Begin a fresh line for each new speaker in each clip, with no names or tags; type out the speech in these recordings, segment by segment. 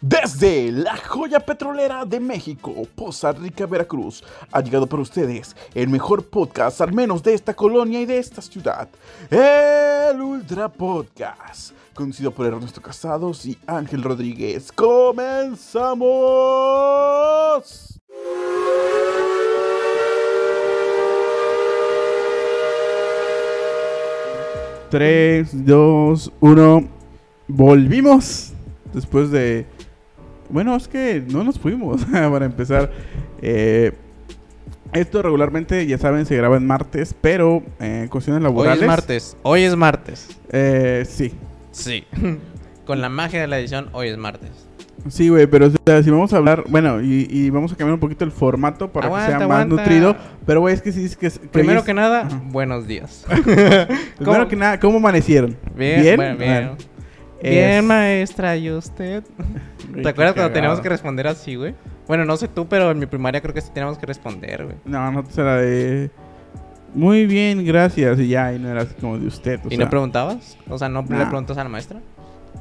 Desde la joya petrolera de México, Poza Rica, Veracruz, ha llegado para ustedes el mejor podcast, al menos de esta colonia y de esta ciudad, el Ultra Podcast, conducido por Ernesto Casados y Ángel Rodríguez. ¡Comenzamos! Tres, dos, uno. Volvimos después de bueno, es que no nos fuimos para empezar. Eh, esto regularmente, ya saben, se graba en martes, pero en eh, cuestiones laborales.
Hoy es martes. Hoy es martes.
Eh, sí.
Sí. Con la magia de la edición, hoy es martes.
Sí, güey, pero si vamos a hablar, bueno, y, vamos a cambiar un poquito el formato para que sea más nutrido. Pero, güey, es que sí, es que.
Primero que nada, buenos días.
Primero que nada, ¿cómo amanecieron?
Bien, bien. bien. Bien, maestra, ¿y usted? ¿Te acuerdas cuando teníamos que responder así, güey? Bueno, no sé tú, pero en mi primaria creo que sí teníamos que responder, güey.
No, no será de... Muy bien, gracias. Y ya, y no era así como de usted.
¿Y no preguntabas? O sea, ¿no le preguntas a la maestra?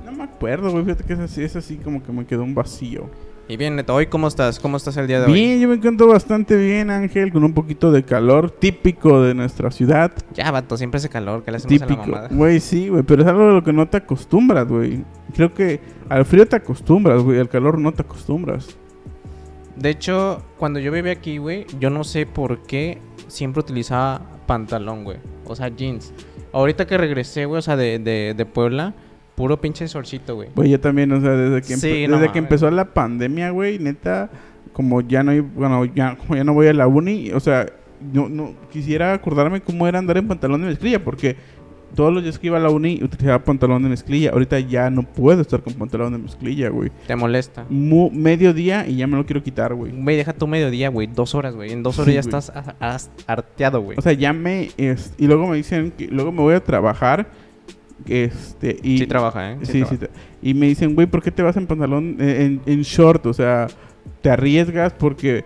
No me acuerdo, güey. Fíjate que es así, es así como que me quedó un vacío.
Y bien, Neto, ¿hoy cómo estás? ¿Cómo estás el día de hoy?
Bien, yo me encuentro bastante bien, Ángel, con un poquito de calor típico de nuestra ciudad.
Ya, vato, siempre hace calor, que le hacemos típico. a la mamada?
Güey, sí, güey, pero es algo de lo que no te acostumbras, güey. Creo que al frío te acostumbras, güey, al calor no te acostumbras.
De hecho, cuando yo vivía aquí, güey, yo no sé por qué siempre utilizaba pantalón, güey. O sea, jeans. Ahorita que regresé, güey, o sea, de, de, de Puebla Puro pinche solcito, güey.
Güey, yo también, o sea, desde que, desde que empezó la pandemia, güey, neta, como ya no, bueno, ya, como ya no voy a la uni, o sea, no, no quisiera acordarme cómo era andar en pantalón de mezclilla, porque todos los días que iba a la uni utilizaba pantalón de mezclilla. Ahorita ya no puedo estar con pantalón de mezclilla, güey.
¿Te molesta?
Mu medio día y ya me lo quiero quitar, güey.
Güey, deja tu día, güey. Dos horas, güey. En dos horas ya estás arteado, güey.
O sea, ya me... y luego me dicen que luego me voy a trabajar este, y,
sí trabaja, ¿eh?
Sí, sí. y me dicen, güey, ¿por qué te vas en pantalón, en, en, short? O sea, te arriesgas porque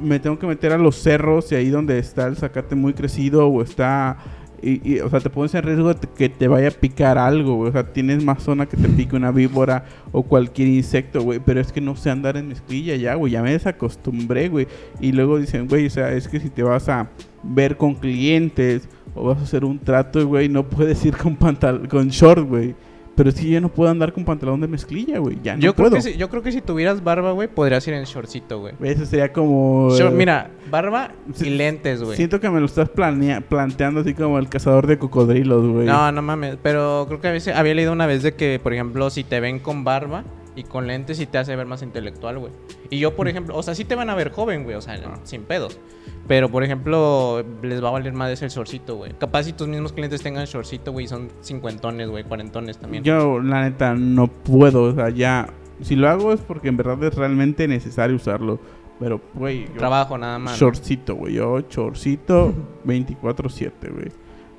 me tengo que meter a los cerros y ahí donde está el zacate muy crecido o está... Y, o sea, te pones en riesgo de que te vaya a picar algo, güey. O sea, tienes más zona que te pique una víbora o cualquier insecto, güey. Pero es que no sé andar en mezclilla ya, güey. Ya me desacostumbré, güey. Y luego dicen, güey, o sea, es que si te vas a ver con clientes o vas a hacer un trato, güey, no puedes ir con pantal con short, güey. Pero es que yo no puedo andar con pantalón de mezclilla, güey. Ya no
yo
puedo.
Creo que si, yo creo que si tuvieras barba, güey, podrías ir en shortcito, güey.
Eso sería como...
mira, barba y lentes, güey.
Siento que me lo estás planteando así como el cazador de cocodrilos, güey.
No, no mames. Pero creo que a veces había leído una vez de que, por ejemplo, si te ven con barba y con lentes, sí te hace ver más intelectual, güey. Y yo, por mm. ejemplo, o sea, sí te van a ver joven, güey, o sea, ah. sin pedos. Pero, por ejemplo, les va a valer más el shortcito, güey. Capaz si tus mismos clientes tengan shortcito, güey, son cincuentones, güey, cuarentones también.
Yo, la neta, no puedo. O sea, ya... Si lo hago es porque en verdad es realmente necesario usarlo. Pero, güey...
Trabajo nada más.
Shortcito, güey. Yo, shortcito 24-7, güey.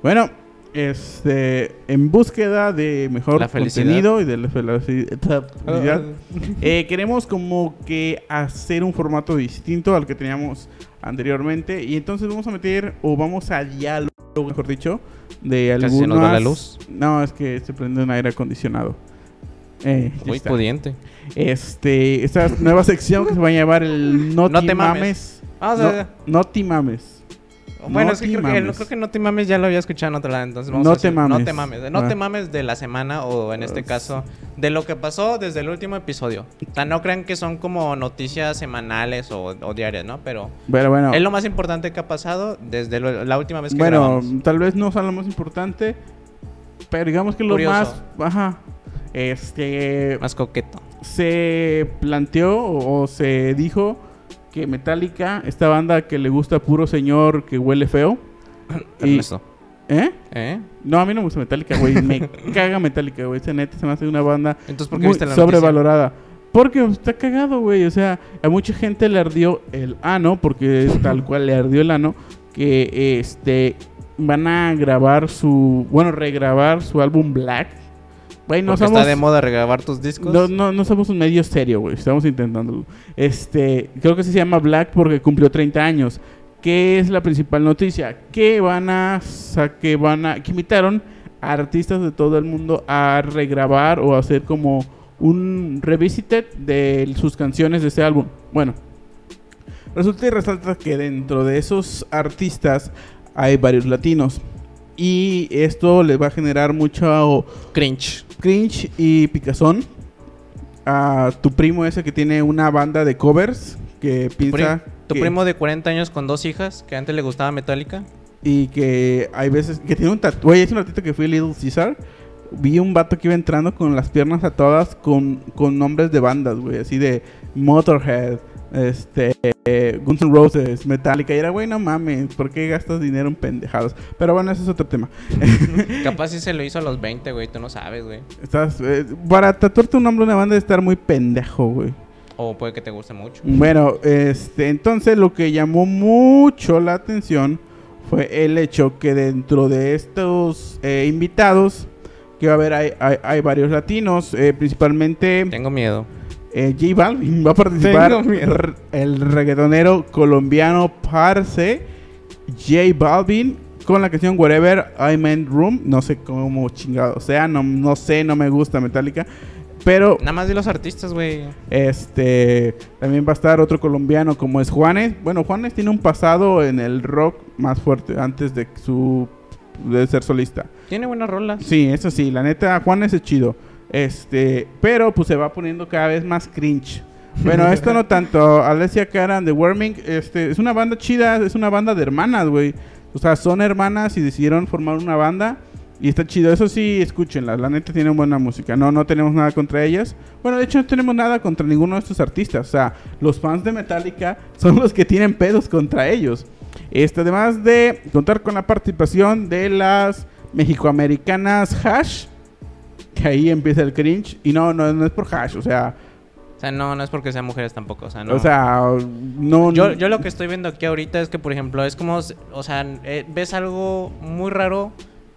Bueno, este, en búsqueda de mejor contenido y de la felicidad, eh, queremos como que hacer un formato distinto al que teníamos anteriormente y entonces vamos a meter o vamos a diálogo, mejor dicho, de algunas...
¿Se la luz?
No, es que se prende un aire acondicionado.
Eh, Muy pudiente.
Este, esta nueva sección que se va a llamar el No, te mames.
Ah,
no te mames.
Bueno, es que creo, que creo, que, No te mames ya lo había escuchado en otro lado, entonces vamos
no
a
te mames.
No te mames. No te ah. mames de la semana o en este caso de lo que pasó desde el último episodio. O sea, no crean que son como noticias semanales o, diarias, ¿no? Pero
bueno,
es lo más importante que ha pasado desde la última vez que
Bueno, tal vez no sea lo más importante, pero digamos que lo más... Ajá. Este...
Más coqueto.
Se planteó o se dijo que Metallica, esta banda que le gusta puro señor que huele feo.
y,
¿Eh? ¿Eh? No, a mí no me gusta Metallica, güey. me caga Metallica, güey. Esa neta se me hace una banda
Entonces, muy
sobrevalorada. Porque está cagado, güey. O sea, a mucha gente le ardió el ano, porque es tal cual le ardió el ano, que este van a grabar su, bueno, regrabar su álbum Black
no está de moda regrabar tus discos.
No, no, no somos un medio serio, güey. Estamos intentándolo. Este, creo que se llama Black porque cumplió 30 años. ¿Qué es la principal noticia? Que van a, que van a, que invitaron a artistas de todo el mundo a regrabar o hacer como un revisited de sus canciones de ese álbum. Bueno, resulta y resalta que dentro de esos artistas hay varios latinos. Y esto les va a generar mucho
Cringe.
cringe y picazón a tu primo ese que tiene una banda de covers que
Tu,
piensa
tu
que-
primo de 40 años con dos hijas que antes le gustaba Metallica.
y que hay veces que tiene un tatuaje. Hace un ratito que fui Little Caesar, vi un vato que iba entrando con las piernas atadas con, con nombres de bandas, güey, así de Motorhead, este, eh, Guns N' Roses, Metallica. Y era, güey, no mames, ¿por qué gastas dinero en pendejados? Pero bueno, ese es otro tema.
Capaz sí se lo hizo a los 20, güey. Tú no sabes, güey.
Estás, eh, para tatuarte un nombre de una banda de estar muy pendejo, güey.
O puede que te guste mucho.
Bueno, este, entonces lo que llamó mucho la atención fue el hecho que dentro de estos eh, invitados que va a haber hay, hay- hay varios latinos, eh, principalmente
Tengo miedo.
Eh, J Balvin va a participar, el reggaetonero colombiano Parce J Balvin con la canción Whatever I'm in Room, no sé cómo chingado sea, no, no sé, no me gusta Metallica, pero
Nada más de los artistas, güey.
este también va a estar otro colombiano como es Juanes. Bueno, Juanes tiene un pasado en el rock más fuerte antes de su de ser solista.
Tiene buenas rolas.
Sí, eso sí, la neta Juanes es chido. Este, pero pues se va poniendo cada vez más cringe. Bueno, esto no tanto. Alessia Cara de Worming, este, es una banda chida, es una banda de hermanas, güey. O sea, son hermanas y decidieron formar una banda. Y está chido, eso sí, escúchenla. La neta tienen buena música. No, no tenemos nada contra ellas. Bueno, de hecho, no tenemos nada contra ninguno de estos artistas. O sea, los fans de Metallica son los que tienen pedos contra ellos. Este, además de contar con la participación de las mexicoamericanas Hash, que ahí empieza el cringe. Y no, no, no es por Hash, o sea,
O sea, no, no es porque sean mujeres tampoco. O sea, no.
o sea, no.
Yo, yo lo que estoy viendo aquí ahorita es que, por ejemplo, es como, o sea, eh, ves algo muy raro.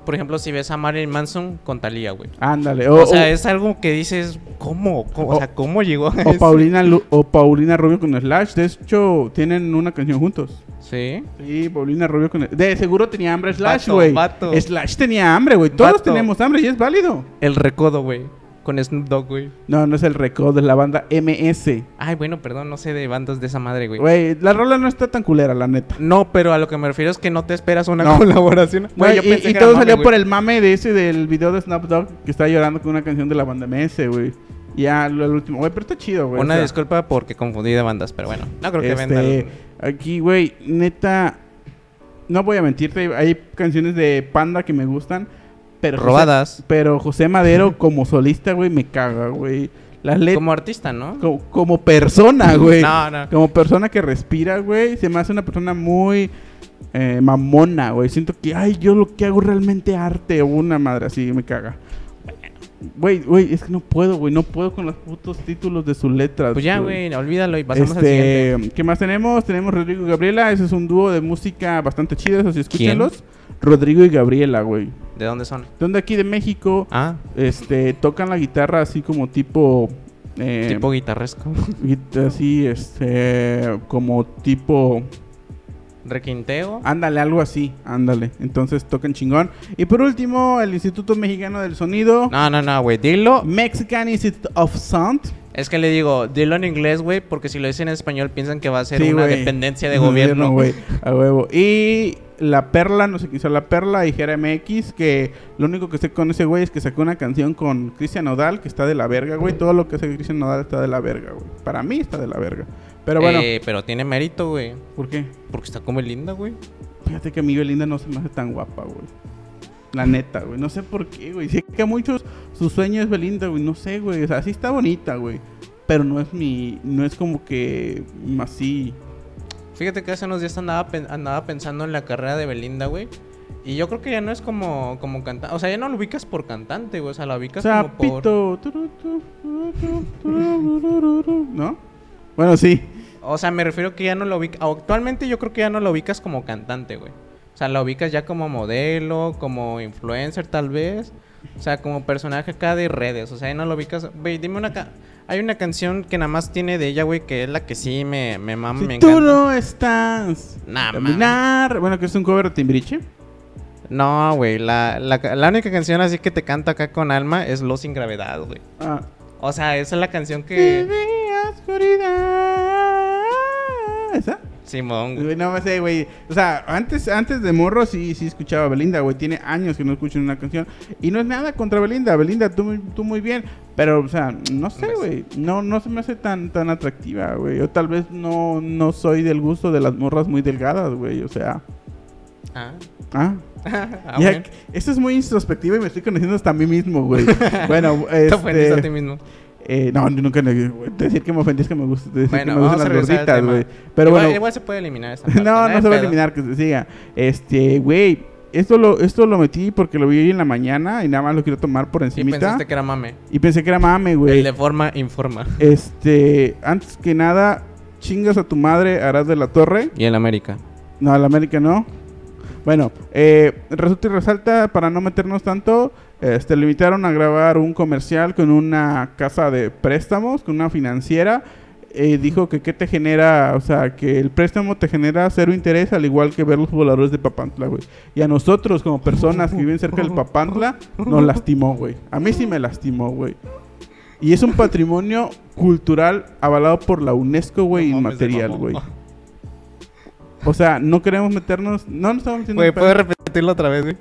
Por ejemplo, si ves a Marilyn Manson con Thalía, güey.
Ándale,
O,
o,
sea, es algo que dices, ¿cómo? ¿Cómo? O,
O-
sea, ¿cómo llegó a
o
eso?
Paulina, Lu- o Paulina Rubio con Slash. De hecho, tienen una canción juntos.
Sí.
Sí, Paulina Rubio con. De seguro tenía hambre Slash, güey. Slash tenía hambre, güey. Todos
Vato.
tenemos hambre y es válido.
El recodo, güey. Con Snoop Dogg, güey.
No, no es el récord de la banda MS.
Ay, bueno, perdón, no sé de bandas de esa madre, güey.
Güey, la rola no está tan culera, la neta.
No, pero a lo que me refiero es que no te esperas una
No.
colaboración.
Güey,
yo
y,
pensé
y
que
todo
era
salió
mame,
por el mame de ese del video de Snap Dogg que está llorando con una canción de la banda MS, güey. Ya, lo, el último. Güey, pero está chido, güey.
Una
o sea,
disculpa porque confundí de bandas, pero bueno. No creo que
este,
vendan.
Aquí, güey, neta. No voy a mentirte, hay canciones de Panda que me gustan. Pero José-
Robadas.
pero José Madero como solista, güey, me caga, güey. Las letras.
Como artista, ¿no?
Como, como persona, güey.
No, no.
Como persona que respira, güey. Se me hace una persona muy eh, mamona, güey. Siento que, ay, yo lo que hago es realmente arte o una madre así, me caga. Güey, güey, es que no puedo, güey. No puedo con los putos títulos de sus letras.
Pues ya, güey, olvídalo y pasamos al siguiente.
Este, ¿qué más tenemos? Tenemos Rodrigo y Gabriela. Ese es un dúo de música bastante chido, eso sí, escúchenlos. Rodrigo y Gabriela, güey.
¿De dónde son?
Son de aquí de México.
Ah,
Este, tocan la guitarra así como tipo. eh,
tipo guitarresco.
Guita- Así, este, como tipo,
Requinteo.
ándale, algo así, ándale. Entonces tocan chingón. Y por último, el Instituto Mexicano del Sonido,
No, no, no, güey. Dilo.
Mexican Institute of Sound.
Es que le digo, dilo en inglés, güey, porque si lo dicen en español piensan que va a ser
Sí,
una dependencia de gobierno.
güey, a huevo. Y La Perla, no sé quién hizo La Perla, y Jera MX, que lo único que sé con ese güey es que sacó una canción con Cristian Nodal, que está de la verga, güey. Todo lo que hace Cristian Nodal está de la verga, güey. Para mí está de la verga. Pero bueno,
Eh, pero tiene mérito, güey.
¿por qué?
Porque está como linda, güey.
Fíjate que a mí Belinda no se me hace tan guapa, güey. La neta, güey. No sé por qué, güey. Sé que a muchos su sueño es Belinda, güey. No sé, güey. O sea, sí está bonita, güey. Pero no es mi... No es como que... Así...
Fíjate que hace unos días andaba, andaba pensando en la carrera de Belinda, güey. Y yo creo que ya no es como, como cantante. O sea, ya no lo ubicas por cantante, güey. O sea, la ubicas como por.
¿No? Bueno, sí.
O sea, me refiero que ya no lo ubicas. Actualmente yo creo que ya no lo ubicas como cantante, güey. O sea, la ubicas ya como modelo, como influencer, tal vez. O sea, como personaje acá de redes. O sea, ya no lo ubicas. Güey, dime una. ca- Hay una canción que nada más tiene de ella, güey, que es la que sí me, me mama,
Si
me
tú
encanta.
no estás... Caminar... Bueno, que es un cover de Timbriche.
No, güey. La, la, la única canción así que te canta acá con alma es Lo sin gravedad, güey.
Ah,
O sea, esa es la canción que.
Oscuridad. ¿Esa?
Simón, güey.
No me sé, güey. O sea, antes, antes de morro sí, sí escuchaba a Belinda, güey. Tiene años que no escucho una canción. Y no es nada contra Belinda. Belinda, tú, tú muy bien. Pero, o sea, no sé, güey. No, no se me hace tan, tan atractiva, güey. Yo tal vez no, no soy del gusto de las morras muy delgadas, güey. O sea,
Ah.
ah.
Ah,
Ya,
bueno.
esto es muy introspectivo y me estoy conociendo hasta a mí mismo, güey. bueno,
Te ofendiste a ti
este...
mismo.
eh, no, nunca... güey, Decir que me ofendí es que me gusta... Decir
Bueno,
que me gustan las gorditas, güey. Pero
igual,
bueno...
igual se puede eliminar esa parte,
no, no se va a eliminar, que se siga. Este, güey, esto lo, esto lo metí porque lo vi hoy en la mañana y nada más lo quiero tomar por
Y
encimita.
pensaste que era mame.
Y pensé que era mame,
El
güey.
de forma informa.
Este, antes que nada, chingas a tu madre, harás de la torre.
Y en América.
No, la América no. Bueno, eh, resulta y resalta, para no meternos tanto, este, le invitaron a grabar un comercial con una casa de préstamos, con una financiera. Eh, dijo que qué te genera, o sea, que el préstamo te genera cero interés, al igual que ver los voladores de Papantla, güey. Y a nosotros, como personas que viven cerca del Papantla, nos lastimó, güey. A mí sí me lastimó, güey. Y es un patrimonio cultural avalado por la UNESCO, güey,
No
inmaterial, güey. O sea, no queremos meternos. No nos estamos metiendo.
Güey. ¿puedes repetirlo otra vez, güey?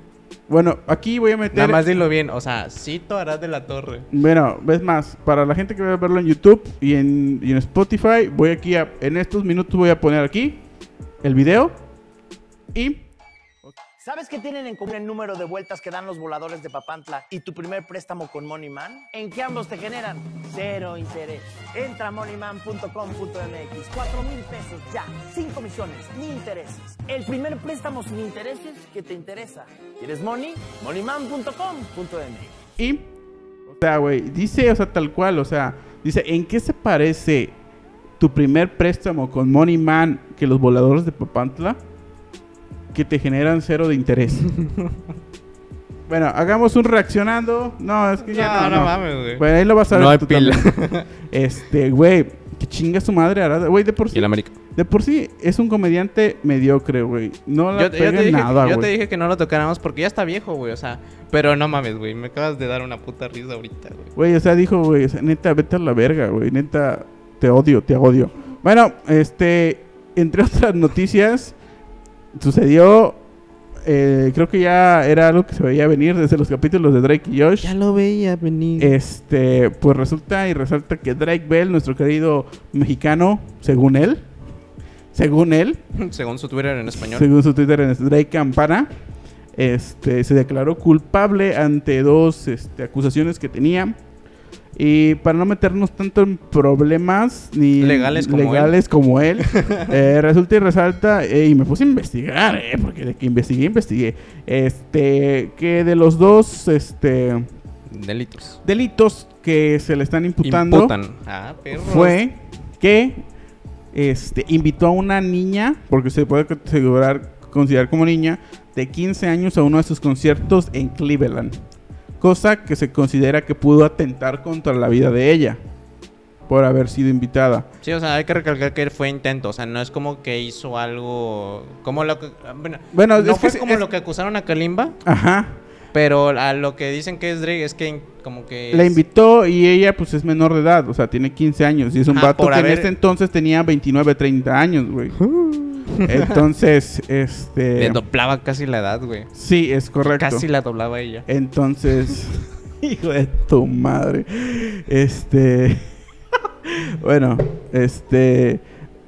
Bueno, aquí voy a meter.
Nada más dilo bien. O sea, Cito Arad de la Torre.
Bueno, ves más, para la gente que va a verlo en YouTube y en, y en Spotify, voy aquí a. En estos minutos voy a poner aquí el video. Y.
¿Sabes qué tienen en común el número de vueltas que dan los voladores de Papantla y tu primer préstamo con Moneyman? En que ambos te generan cero interés. Entra a moneyman.com.mx, 4 mil pesos ya, sin comisiones ni intereses. El primer préstamo sin intereses que te interesa. ¿Quieres money? moneyman.com.mx.
Y. O sea, güey, dice, o sea, tal cual, o sea, dice, ¿en qué se parece tu primer préstamo con Money Man que los voladores de Papantla? Que te generan cero de interés. bueno, hagamos un reaccionando. No, es que ya no.
no,
no.
mames, güey.
Bueno, ahí lo vas a ver
No hay
tú
pila.
también. Este, güey, que chinga su madre, Arada. Güey, de por
Y
sí.
el América.
De por sí es un comediante mediocre, güey. No la
Yo, te- yo
pega
te dije,
nada,
yo
güey.
te dije que no lo tocáramos porque ya está viejo, güey. O sea, pero no mames, güey. Me acabas de dar una puta risa ahorita, güey.
Güey, o sea, dijo, güey, o sea, neta, vete a la verga, güey. Neta, te odio, te odio. Bueno, este, entre otras noticias, sucedió, eh, creo que ya era algo que se veía venir desde los capítulos de Drake y Josh.
lo veía venir.
Este, pues resulta y resalta que Drake Bell, nuestro querido mexicano, según él, según él,
Según su Twitter en español.
según su Twitter en Drake Campana, este, se declaró culpable ante dos este, acusaciones que tenía. Y para no meternos tanto en problemas ni
Legales como
legales como él, eh, resulta y resalta, eh, y me puse a investigar, eh, porque de que investigué, investigué, este, que de los dos este,
Delitos.
delitos que se le están imputando
Imputan. Ah, perros.
fue que este, invitó a una niña, porque se puede considerar, considerar como niña, de 15 años a uno de sus conciertos en Cleveland. Cosa que se considera que pudo atentar contra la vida de ella por haber sido invitada.
Sí, o sea, hay que recalcar que fue intento. O sea, no es como que hizo algo. Como lo que. Bueno,
Bueno,
no
es
fue
que
como
es-
lo que acusaron a Kalimba.
Ajá.
Pero a lo que dicen que es Drake es que como que.
La
es-
invitó y ella pues es menor de edad, o sea, tiene 15 años y es un
Ajá,
vato que en este entonces tenía 29, 30 años, güey. Entonces, este...
Le doblaba casi la edad, güey.
Sí, es correcto.
Casi la doblaba ella.
Entonces, hijo de tu madre. Este. bueno, este.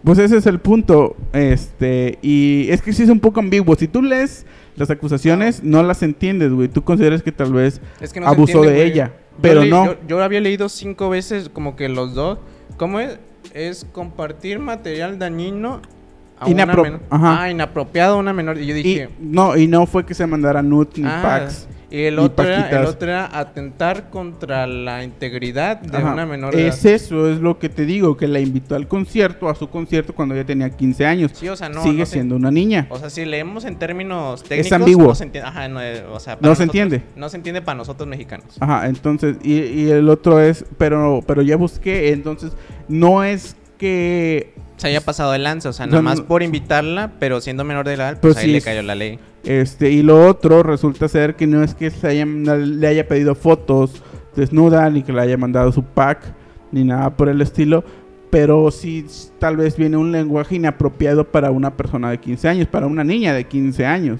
Pues ese es el punto. Este. Y es que sí es un poco ambiguo. Si tú lees las acusaciones, no las entiendes, güey. Tú consideras que tal vez
Es que no se
abusó
entiende,
de
güey.
ella.
Yo
Pero
leí-
no.
Yo, yo había leído cinco veces como que los dos. ¿Cómo es? Es compartir material dañino a una
Inapro-
menor.
ajá.
Ah, inapropiado a una menor. Y yo
Y,
dije.
no, y no fue que se mandara nude ni
ah,
packs.
Y el otro, era, el otro era atentar contra la integridad de
Ajá.
una menor edad.
Es eso, es lo que te digo, que la invitó al concierto, a su concierto cuando ella tenía 15 años.
Sí, o sea, no.
Sigue
no se-
siendo una niña.
O sea, si leemos en términos técnicos.
ambiguo.
No se entiende. Ajá, no, eh, o sea,
No se entiende.
No se entiende para nosotros mexicanos.
Ajá, entonces, y, y el otro es, pero, pero ya busqué, entonces, no es que,
Se haya pasado de lanza, o sea, nada más por invitarla, pero siendo menor de edad,
Pues
pues ahí
sí
le cayó la ley.
este, y lo otro resulta ser que no es que se hayan- le haya pedido fotos desnuda, ni que le haya mandado su pack, ni nada por el estilo. Pero sí, tal vez viene un lenguaje inapropiado para una persona de 15 años, para una niña de 15 años.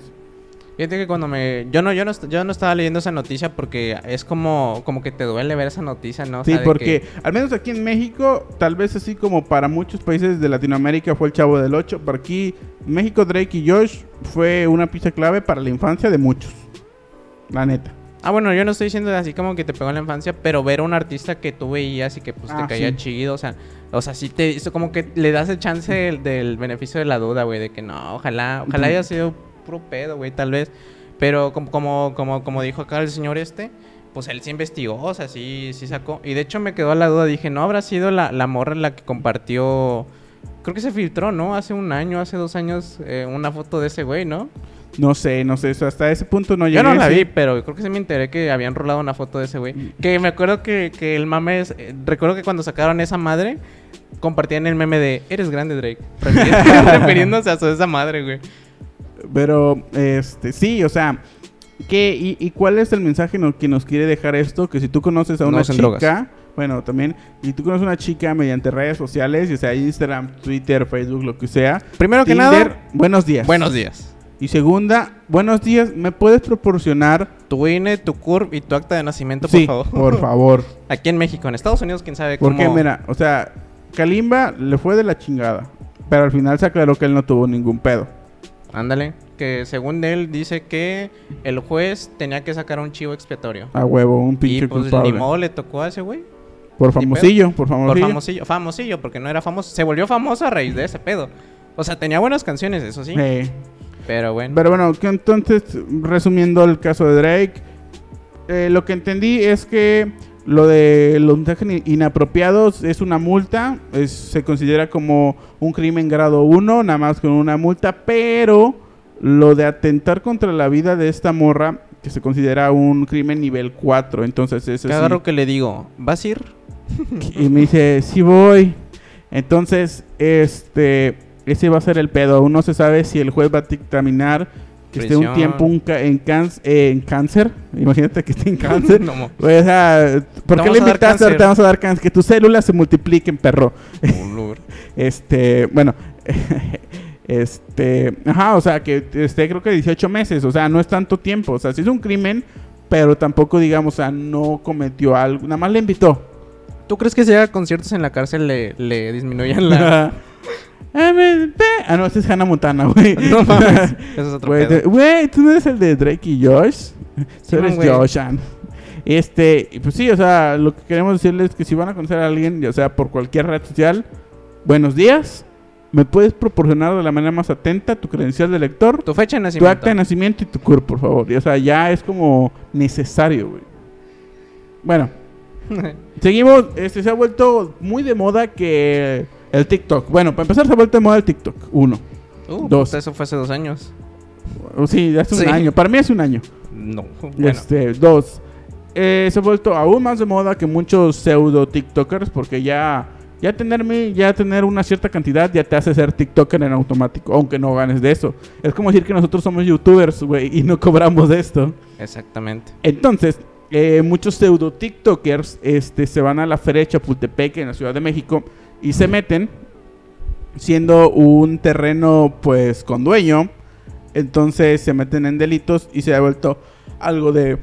Fíjate que cuando me... Yo no, yo no, yo no estaba leyendo esa noticia porque es como, como que te duele ver esa noticia, ¿no? O
Sí,
sea,
porque
que-
al menos aquí en México, tal vez así como para muchos países de Latinoamérica fue el Chavo del 8, por aquí México, Drake y Josh fue una pieza clave para la infancia de muchos. La neta.
Ah, bueno, yo no estoy diciendo así como que te pegó en la infancia, pero ver a un artista que tú veías y que pues
Ah,
te caía
sí.
chido, o sea, o sea, sí te eso como que le das el chance del, del beneficio de la duda, güey, de que no, ojalá, ojalá haya sido puro pedo, güey, tal vez. Pero como, como, como, como dijo acá el señor este, pues él sí investigó, o sea, sí, sí sacó. Y de hecho me quedó la duda, dije, no habrá sido la, la morra la que compartió. Creo que se filtró, ¿no? Hace un año, hace dos años, eh, una foto de ese güey, ¿no?
No sé, no sé, eso hasta ese punto no llegué.
Yo no la vi, pero creo que sí me enteré que habían rolado una foto de ese güey. Que me acuerdo que, que el mame es... eh, recuerdo que cuando sacaron esa madre, compartían el meme de Eres grande, Drake. Refiriéndose a su esa madre, güey.
Pero, este, sí, o sea, ¿qué, y, y cuál es el mensaje no- que nos quiere dejar esto? Que si tú conoces a una chica,
drogas.
bueno, también, y tú conoces a una chica mediante redes sociales, ya sea Instagram, Twitter, Facebook, lo que sea.
Primero que nada,
buenos días.
buenos días.
Y segunda, buenos días, ¿me puedes proporcionar?
Tu INE, tu CURP y tu acta de nacimiento, por
sí,
favor.
por favor.
Aquí en México, en Estados Unidos, quién sabe cómo...
Porque, mira, o sea, Kalimba le fue de la chingada. Pero al final se aclaró que él no tuvo ningún pedo.
Ándale. Que según él dice que el juez tenía que sacar un chivo expiatorio.
A huevo, un pinche
y pues
culpable.
ni modo le tocó a ese güey.
Por
Ni pedo.
famosillo, por
Por
famosillo.
famosillo. Famosillo, porque no era famoso. Se volvió famoso a raíz de ese pedo. O sea, tenía buenas canciones, eso sí.
Eh,
Pero bueno.
Pero bueno, entonces, resumiendo el caso de Drake, eh, lo que entendí es que lo de los mensajes in- inapropiados es una multa, es- se considera como un crimen grado 1, nada más con una multa, pero lo de atentar contra la vida de esta morra, que se considera un crimen nivel 4, entonces eso
¿Qué
sí.
agarro que le digo? ¿Vas a ir?
Y me dice, sí voy. Entonces, este, ese va a ser el pedo. Aún no se sabe si el juez va a dictaminar que esté un tiempo un ca- en, cáncer, en cáncer. Imagínate que esté en cáncer.
No,
Güey, o sea, ¿por qué le invitaste? Te vamos a dar cáncer. Que tus células se multipliquen, perro. Este, bueno, este, ajá, o sea, que esté creo que 18 meses, o sea, no es tanto tiempo, o sea, sí es un crimen, pero tampoco, digamos, o sea, no cometió algo, nada más le invitó.
¿Tú crees que si haga conciertos en la cárcel le, le disminuyan la...
ah, no, ese es Hannah Montana, güey.
no mames. Eso es otro
Güey,
pedo.
güey, tú no eres el de Drake y Josh. Tú eres
güey.
Joshan. Este, pues sí, o sea, lo que queremos decirles es que si van a conocer a alguien, ya sea por cualquier red social, buenos días. ¿Me puedes proporcionar de la manera más atenta tu credencial de lector,
Tu fecha de
tu
nacimiento.
acta de nacimiento y tu CUR, por favor? Y, o sea, ya es como necesario, güey. Bueno, seguimos. Este se ha vuelto muy de moda que el TikTok. Bueno, para empezar, se ha vuelto de moda el TikTok. Uno.
Uh,
Dos.
Eso fue hace dos años.
O Sí, hace un año. Para mí hace un año.
No. Bueno.
Este, dos. eh, se ha vuelto aún más de moda que muchos pseudo TikTokers porque ya, ya, tenerme, ya tener una cierta cantidad ya te hace ser TikToker en automático, aunque no ganes de eso. Es como decir que nosotros somos YouTubers, güey, y no cobramos de esto.
Exactamente.
Entonces, eh, muchos pseudo TikTokers este, se van a la feria de Chapultepec en la Ciudad de México y se meten siendo un terreno pues con dueño. Entonces se meten en delitos y se ha vuelto algo de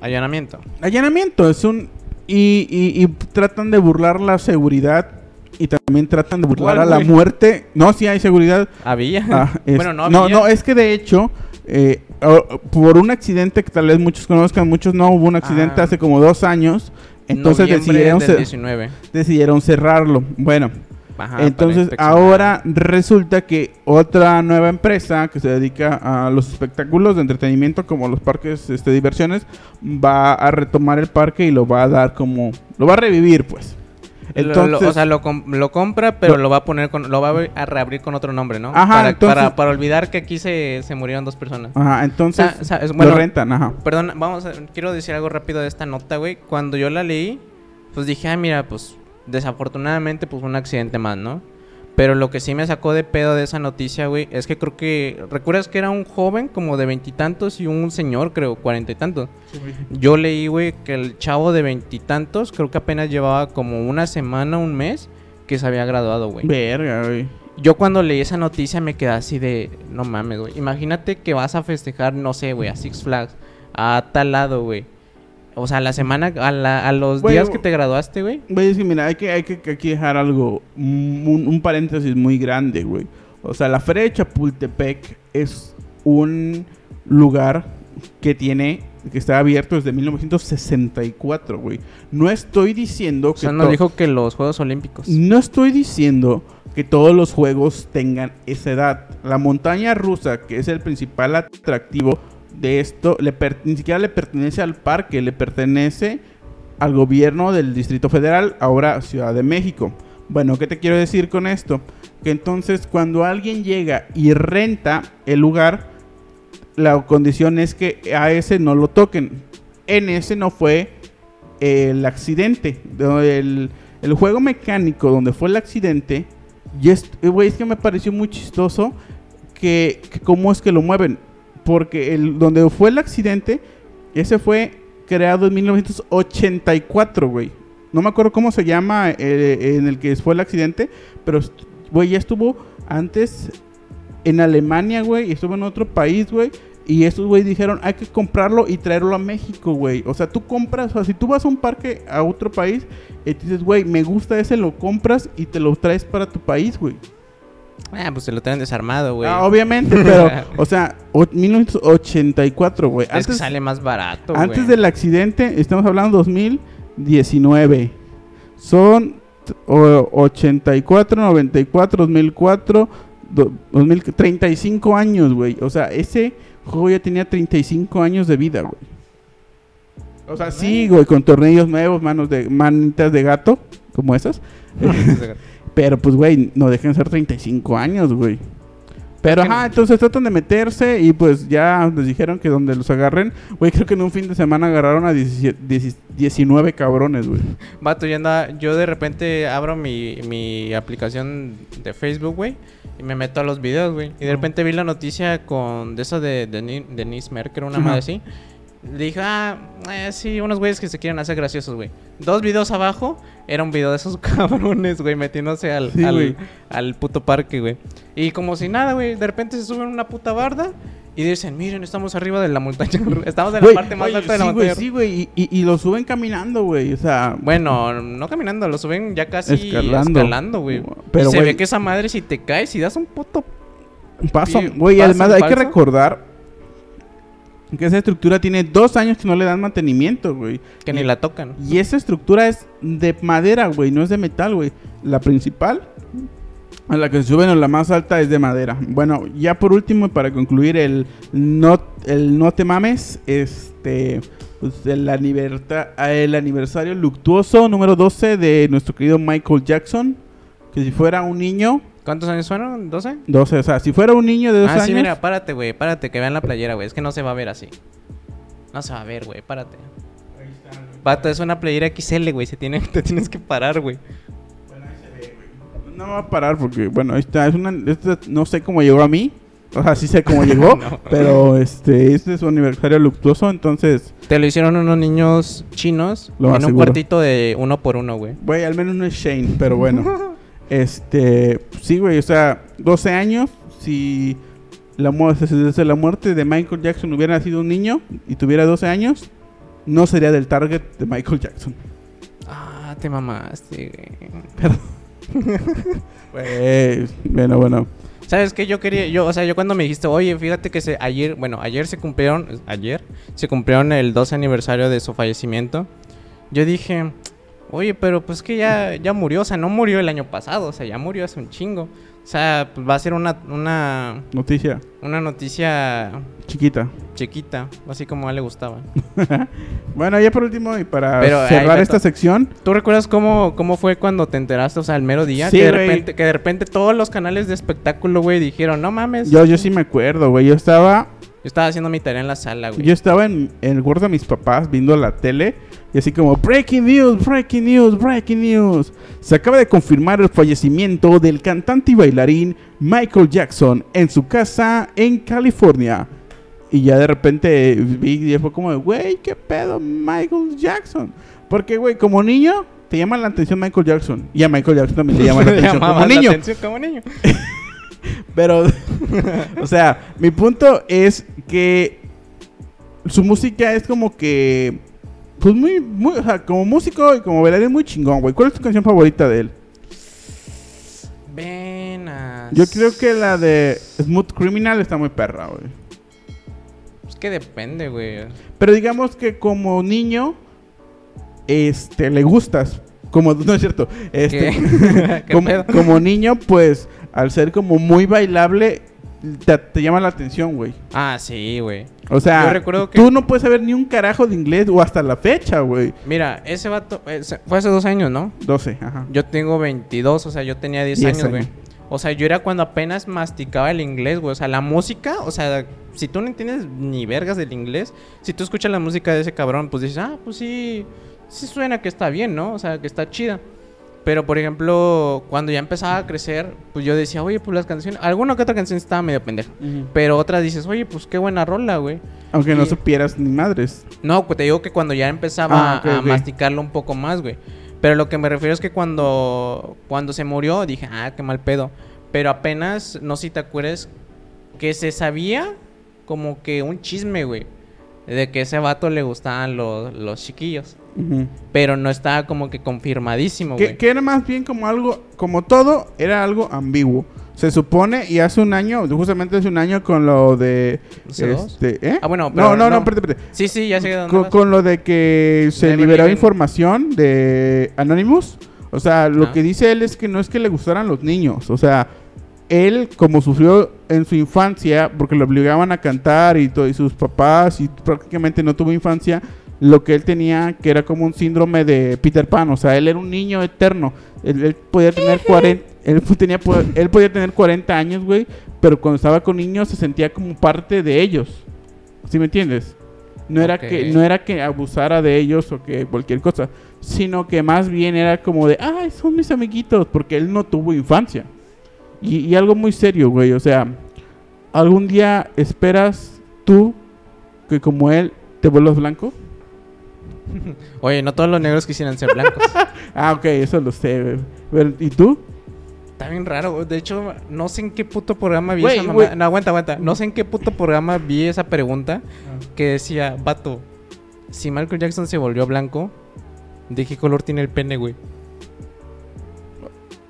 Allanamiento.
allanamiento. Es un y, y- y tratan de burlar la seguridad y también tratan de burlar
¿Cuál,
a la muerte. No, sí hay seguridad.
Había.
Ah, es-
bueno, no
no,
había.
no, es que de hecho, eh, por un accidente que tal vez muchos conozcan, muchos no, hubo un accidente
Ah.
hace como dos años, entonces decidieron,
del
cer-
19.
decidieron cerrarlo. Bueno,
Ajá,
entonces ahora resulta que otra nueva empresa que se dedica a los espectáculos de entretenimiento como los parques este, diversiones va a retomar el parque y lo va a dar como, lo va a revivir pues.
Lo- lo-
Entonces,
o sea, lo, com- lo compra, pero
Lo-
va a poner con, lo va a reabrir con otro nombre, ¿no?
Ajá,
para,
entonces-
para, para olvidar que aquí se, se murieron dos personas.
ajá, entonces
O sea, o sea, es- bueno,
lo rentan, ajá.
Perdón, vamos a, quiero decir algo rápido de esta nota, güey. Cuando yo la leí, pues dije, ah, mira, pues desafortunadamente, pues un accidente más, ¿no? Pero lo que sí me sacó de pedo de esa noticia, güey, es que creo que. ¿Recuerdas que era un joven como de veintitantos y, un señor, creo, cuarenta y tantos? Yo leí, güey, que el chavo de veintitantos, creo que apenas llevaba como una semana, un mes, que se había graduado, güey.
Verga, güey.
Yo cuando leí esa noticia me quedé así de. No mames, güey. Imagínate que vas a festejar, no sé, güey, a Six Flags, a tal lado, güey. O sea, la semana, a, la- a los
Güey,
días
o-
que te graduaste, güey.
Güey, es que mira, hay que, hay que, hay que dejar algo, un, un paréntesis muy grande, güey. O sea, la Feria de Chapultepec es un lugar que tiene, que está abierto desde 1964, güey. No estoy diciendo
O
que...
sea, nos dijo que los Juegos Olímpicos.
No estoy diciendo que todos los juegos tengan esa edad. La montaña rusa, que es el principal atractivo de esto, le ni siquiera le pertenece al parque, le pertenece al gobierno del Distrito Federal, ahora Ciudad de México. Bueno, ¿qué te quiero decir con esto? Que entonces cuando alguien llega y renta el lugar, la condición es que a ese no lo toquen. En ese no fue el accidente. El, el juego mecánico donde fue el accidente, y es, es que me pareció muy chistoso que cómo es que lo mueven. Porque el, donde fue el accidente, ese fue creado en 1984, güey. No me acuerdo cómo se llama eh, en el que fue el accidente, pero, güey, ya estuvo antes en Alemania, güey, y estuvo en otro país, güey. Y estos güey dijeron, hay que comprarlo y traerlo a México, güey. O sea, tú compras, o sea, si tú vas a un parque a otro país, y dices, güey, me gusta ese, lo compras y te lo traes para tu país, güey.
Ah, pues se lo traen desarmado, güey.
Ah, obviamente, pero, o sea, o- 1984, güey.
es que
Antes,
sale más barato,
antes
güey.
del accidente, estamos hablando 2019. Son t- o- 84, 94, 2004, do- 2000, 35 años, güey. O sea, ese juego ya tenía 35 años de vida, güey. O sea, sí, güey, con tornillos nuevos, manos de manitas de gato, como esas. Pero pues, güey, no dejen ser 35 años, güey. Pero, ajá,
no-
entonces tratan de meterse y pues ya les dijeron que donde los agarren, güey, creo que en un fin de semana agarraron a 17 10 19 cabrones, güey.
Vato, yo, yo de repente abro mi, mi aplicación de Facebook, güey, y me meto a los videos, güey. Y de repente vi la noticia con de eso de, de Ni- Denise Merker, una madre así. Le dije, ah, eh, sí, unos güeyes que se quieren hacer graciosos, güey. Dos videos abajo, era un video de esos cabrones, güey, metiéndose al,
Sí,
al, puto parque, güey. Y como si nada, güey, de repente se suben una puta barda y dicen, miren, estamos arriba de la montaña. estamos en la parte más alta de la
sí,
montaña.
güey, sí, güey, y, y- y lo suben caminando, güey, o sea...
Bueno, no caminando, lo suben ya casi
Escalando.
escalando, güey.
Pero,
y se ve que esa madre si te caes y das un puto...
Paso, güey, además hay que recordar que esa estructura tiene dos años que no le dan mantenimiento, güey.
que
Y-
ni la tocan.
Y esa estructura es de madera, güey, no es de metal, güey. La principal, a la que se suben o la más alta, es de madera. Bueno, ya por último, para concluir el no, el no te mames, este, pues el aniversario luctuoso número 12 de nuestro querido Michael Jackson. Que si fuera un niño,
¿Cuántos años fueron? ¿12?
12, o sea, si fuera un niño de dos
Ah,
años.
sí, mira, párate, güey, párate, que vean la playera, güey. Es que no se va a ver así. No se va a ver, güey, párate. Pato, es una playera XL, güey, se tiene, te tienes que parar, güey.
No va a parar porque, bueno, ahí está. Es una, esta no sé cómo llegó a mí. O sea, sí sé cómo llegó.
No.
Pero este, este es su aniversario luctuoso. Entonces,
Te lo hicieron unos niños chinos
Lo
en un cuartito de uno por uno, güey.
güey, al menos no es Shane. Pero bueno, este, sí, güey, o sea, 12 años. Si la, desde la muerte de Michael Jackson hubiera nacido un niño y tuviera 12 años, no sería del target de Michael Jackson.
Ah, te mamaste, güey.
Pues, bueno, bueno.
¿Sabes qué? Yo quería, yo, o sea, yo cuando me dijiste, oye, fíjate que se, ayer, bueno, ayer se cumplieron, ayer se cumplieron el 12 aniversario de su fallecimiento. Yo dije, oye, pero pues que ya, ya murió, o sea, no murió el año pasado, o sea, ya murió hace un chingo. O sea, pues va a ser una, una,
Noticia
una noticia
chiquita.
chiquita, así como a él le gustaba.
Bueno, ya por último, y para
Pero,
cerrar esta sección,
¿Tú recuerdas cómo, cómo fue cuando te enteraste, o sea, el mero día?
Sí,
que, de repente, que de repente todos los canales de espectáculo, güey, dijeron, no mames.
Yo, yo sí me acuerdo, güey. Yo estaba
Yo estaba haciendo mi tarea en la sala, güey.
Yo estaba en, en el cuarto de mis papás viendo la tele y así como Breaking News, Breaking News, Breaking News. Se acaba de confirmar el fallecimiento del cantante y bailarín Michael Jackson en su casa en California. Y ya de repente vi y fue como, güey, ¿qué pedo Michael Jackson? Porque, güey, como niño te llama la atención Michael Jackson. Y a Michael Jackson también le llama la atención como
la
niño.
atención como niño.
Pero, o sea, mi punto es que su música es como que, pues muy, muy, o sea, como músico y como bailarín muy chingón, güey. ¿Cuál es tu canción favorita de él?
Venas.
Yo creo que la de Smooth Criminal está muy perra, güey.
Es que depende, güey.
Pero digamos que como niño, este, le gustas. Como, no es cierto. Este,
¿Qué? ¿Qué
como,
pedo?
como niño, pues, al ser como muy bailable, te, te llama la atención, güey.
Ah, sí, güey.
O sea,
Yo recuerdo que-
tú no puedes saber ni un carajo de inglés o hasta la fecha, güey.
Mira, ese vato ese- fue hace dos años, ¿no?
12, ajá.
Yo tengo 22, o sea, yo tenía 10,
10
años, güey. O sea, yo era cuando apenas masticaba el inglés, güey. O sea, la música, o sea, si tú no entiendes ni vergas del inglés, si tú escuchas la música de ese cabrón, pues dices, ah, pues sí, sí suena que está bien, ¿no? O sea, que está chida. Pero, por ejemplo, cuando ya empezaba a crecer, pues yo decía, oye, pues las canciones, alguna que otra canción estaba medio pendeja. Pero otras dices, oye, pues qué buena rola, güey.
Aunque no supieras ni madres.
No, pues te digo que cuando ya empezaba
Ah,
a masticarlo un poco más, güey. Pero lo que me refiero es que cuando, cuando se murió dije, ah, qué mal pedo. Pero apenas, no sé si te acuerdas, que se sabía como que un chisme, güey. De que ese vato le gustaban los, los chiquillos. Pero no estaba como que confirmadísimo,
Que, era más bien como algo, como todo, era algo ambiguo. Se supone, y hace un año, justamente hace un año con lo de... Este, ¿eh?
Ah, bueno,
no,
pero
no, no,
no.
espérate, espérate.
Sí, sí, ya sé dónde
Con,
vas.
con lo de que se liberó información de Anonymous. O sea, lo
Ah.
que dice él es que no es que le gustaran los niños. O sea, él como sufrió en su infancia, porque lo obligaban a cantar y, todo, y sus papás, y prácticamente no tuvo infancia, lo que él tenía que era como un síndrome de Peter Pan. O sea, él era un niño eterno. Él, él podía tener 40... Él, tenía, él podía tener 40 años, güey, pero cuando estaba con niños se sentía como parte de ellos. ¿Sí me entiendes? No era, que, no era que abusara de ellos o que cualquier cosa, sino que más bien era como de, ay, son mis amiguitos, porque él no tuvo infancia. Y, y algo muy serio, güey, o sea, ¿algún día esperas tú que como él te vuelvas blanco?
Oye, no todos los negros quisieran ser blancos.
Ah, ok, eso lo sé, güey. Pero, ¿Y tú?
Está bien raro, güey. De hecho, no sé en qué puto programa vi esa mamá. No, aguanta, aguanta. No sé en qué puto programa vi esa pregunta que decía, vato, si Michael Jackson se volvió blanco, ¿de qué color tiene el pene, güey?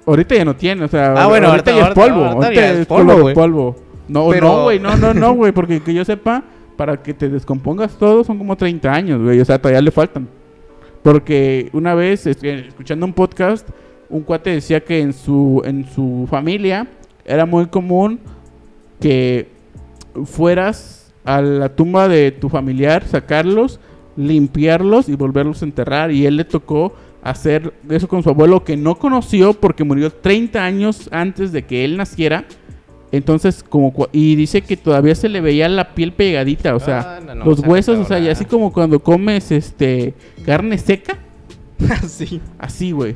Ahorita ya no tiene, o sea,
Ah, bueno,
ahorita,
ahorita-
ya es polvo.
ahorita
ahorita
ya es polvo,
polvo,
güey.
polvo. No,
Pero-
no, güey, no, no, no, güey, porque que yo sepa, para que te descompongas todo son como 30 años, güey, o sea, todavía le faltan. Porque una vez, este, escuchando un podcast, un cuate decía que en su, en su familia era muy común que fueras a la tumba de tu familiar, sacarlos, limpiarlos y volverlos a enterrar. Y él le tocó hacer eso con su abuelo que no conoció porque murió 30 años antes de que él naciera. Entonces, como y dice que todavía se le veía la piel pegadita, o sea,
Ah, no, no,
los huesos, o sea, y así como cuando comes este carne seca,
sí.
así, güey.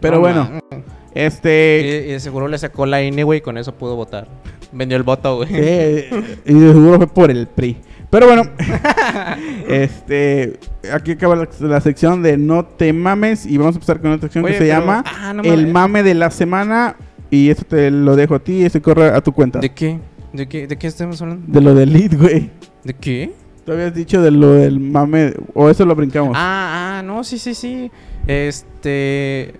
Pero
No,
bueno,
man.
este
Y, y de seguro le sacó la INE, güey, y con eso pudo votar. Vendió el voto, güey.
Eh, y de seguro fue por el PRI. Pero bueno, este, aquí acaba la, la sección de no te mames y vamos a empezar con una sección
Oye,
que se llama
Ah, no
el mame de la semana y eso te lo dejo a ti y corre a tu cuenta.
¿De
De,
qué? ¿De qué, ¿De qué estamos hablando?
lo del lead, güey.
¿De qué?
Tú habías dicho de lo del mame o eso lo brincamos.
Ah, ah, no, sí, sí, sí. Este.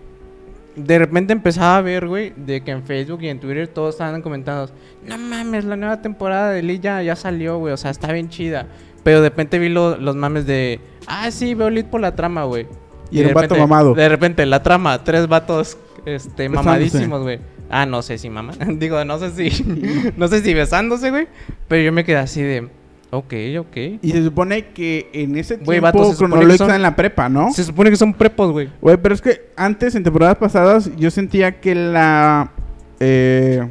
De repente empezaba a ver, güey, de que en Facebook y en Twitter todos estaban comentando: No mames, la nueva temporada de Elite ya, ya salió, güey, o sea, está bien chida. Pero de repente vi lo- los mames de: Ah, sí, veo Elite por la trama, güey.
Y era un vato mamado.
De repente, la trama, tres vatos este, mamadísimos, güey. Ah, no sé si mamá. Digo, no sé si. no sé si besándose, güey. Pero yo me quedé así de. Ok, ok.
Y se supone que en ese tiempo
Güey, vato,
cronológico
son-
en la prepa, ¿no?
Se supone que son prepos, güey.
Güey, pero es que antes, en temporadas pasadas, yo sentía que la. eh,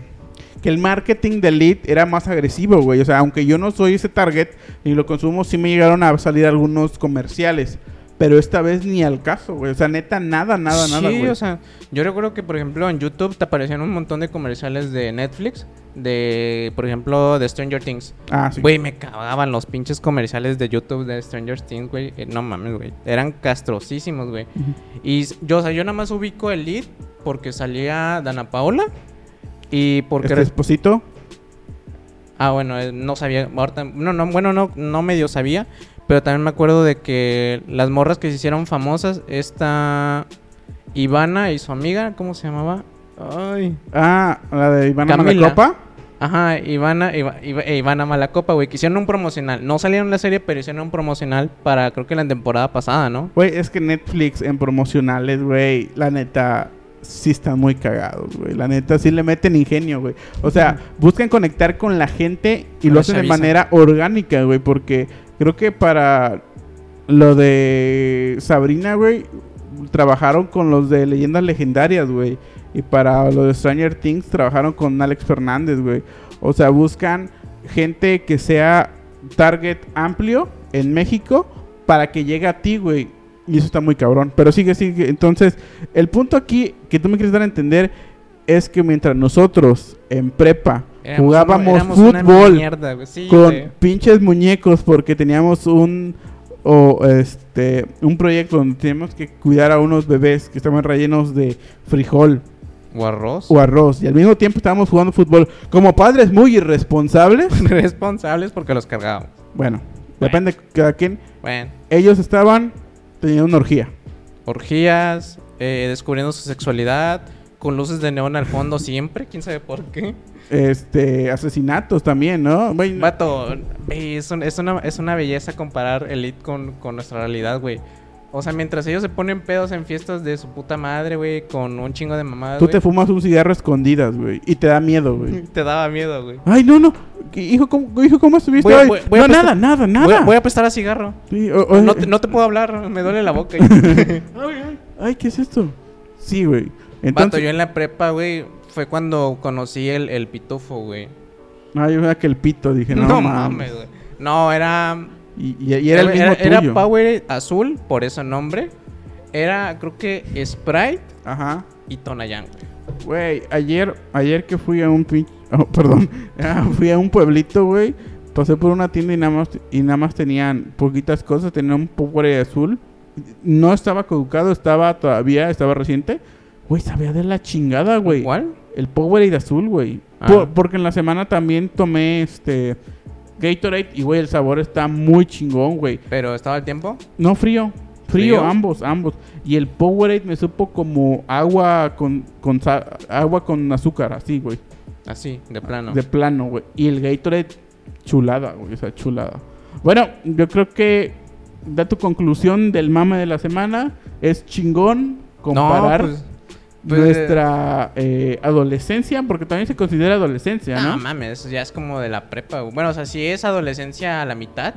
que el marketing de Elite era más agresivo, güey. O sea, aunque yo no soy ese target y lo consumo, sí me llegaron a salir algunos comerciales. Pero esta vez ni al caso, güey. O sea, neta, nada, nada, nada,
Sí,
güey.
o sea, yo recuerdo que, por ejemplo, en YouTube te aparecían un montón de comerciales de Netflix, de, por ejemplo, de Stranger Things.
ah, sí.
Güey, me cagaban los pinches comerciales de YouTube de Stranger Things, güey. Eh, no mames, güey. Eran castrosísimos, güey. Y yo, o sea, yo nada más ubico el lead porque salía Dana Paola y porque...
Este esposito.
Ah, bueno, eh, no sabía. Ahorita, no, no, bueno, no, no medio sabía. Pero también me acuerdo de que las morras que se hicieron famosas, esta Ivana y su amiga, ¿cómo se llamaba? Ay.
Ah, la de Ivana
Camila.
Malacopa.
Ajá, Ivana, Iva- Iva- eh, Ivana Malacopa, güey, que hicieron un promocional. No salieron en la serie, pero hicieron un promocional para, creo que la temporada pasada, ¿no?
Güey, es que Netflix en promocionales, güey, la neta, sí están muy cagados, güey. La neta, sí le meten ingenio, güey. O sea, buscan conectar con la gente y lo hacen de manera orgánica, güey. Porque creo que para lo de Sabrina, güey, trabajaron con los de Leyendas Legendarias, güey. Y para lo de Stranger Things trabajaron con Alex Fernández, güey. O sea, buscan gente que sea target amplio en México para que llegue a ti, güey. Y eso está muy cabrón. Pero sigue, sigue. Entonces, el punto aquí que tú me quieres dar a entender es que mientras nosotros en prepa
Éramos
jugábamos fútbol
mierda, güey. Sí,
con
güey.
pinches muñecos porque teníamos un o este un proyecto donde teníamos que cuidar a unos bebés que estaban rellenos de frijol
O arroz.
o arroz y al mismo tiempo estábamos jugando fútbol como padres muy irresponsables
Responsables porque los cargábamos.
bueno depende de cada quien
Bueno,
ellos estaban teniendo una orgía
orgías, eh, descubriendo su sexualidad, con luces de neón al fondo siempre, quién sabe por qué.
Este asesinatos también no Güey,
Vato, es, un- es una, es una belleza comparar Elite con, con nuestra realidad, güey. O sea, mientras ellos se ponen pedos en fiestas de su puta madre, güey, con un chingo de mamadas,
tú te fumas un cigarro a escondidas güey y te da miedo güey
te daba miedo, güey.
ay no no hijo cómo hijo cómo estuviste
Voy voy- voy
no
prestar-
nada nada
Voy,
nada
a- voy a prestar a cigarro.
Sí,
No te, no te puedo hablar, me duele la boca.
Ay, ¿qué es esto? Sí, güey.
Vato,
Entonces,
yo en la prepa, güey, fue cuando conocí el, el pitufo, güey.
ah, yo veía que el pito, dije, no,
No,
mames.
güey. No, era...
Y, y- y era el mismo
era
tuyo.
Power azul, por ese nombre. Era, creo que Sprite
Ajá.
y Tonayan, güey.
Güey, ayer, ayer que fui a un pinche... Oh, perdón. Ah, fui a un pueblito, güey. Pasé por una tienda y nada más, y nada más tenían poquitas cosas. Tenían un Powerade azul. No estaba caducado, estaba todavía, estaba reciente. Güey, sabía de la chingada, güey.
¿Cuál?
El Powerade azul, güey.
Ah.
Por- porque en la semana también tomé este Gatorade y, güey, el sabor está muy chingón, güey.
Pero estaba al tiempo.
No frío. Frío,
¿Frío?
ambos, ambos. Y el Powerade me supo como agua con, con agua con azúcar, así, güey.
Así, de plano.
De plano, güey. Y el Gatorade, chulada, güey. O sea, chulada. Bueno, yo creo que da tu conclusión del mame de la semana. Es chingón comparar
pues, pues,
nuestra eh, adolescencia, porque también se considera adolescencia,
No
¿no?
mames, ya es como de la prepa, güey. Bueno, o sea, sí es adolescencia a la mitad,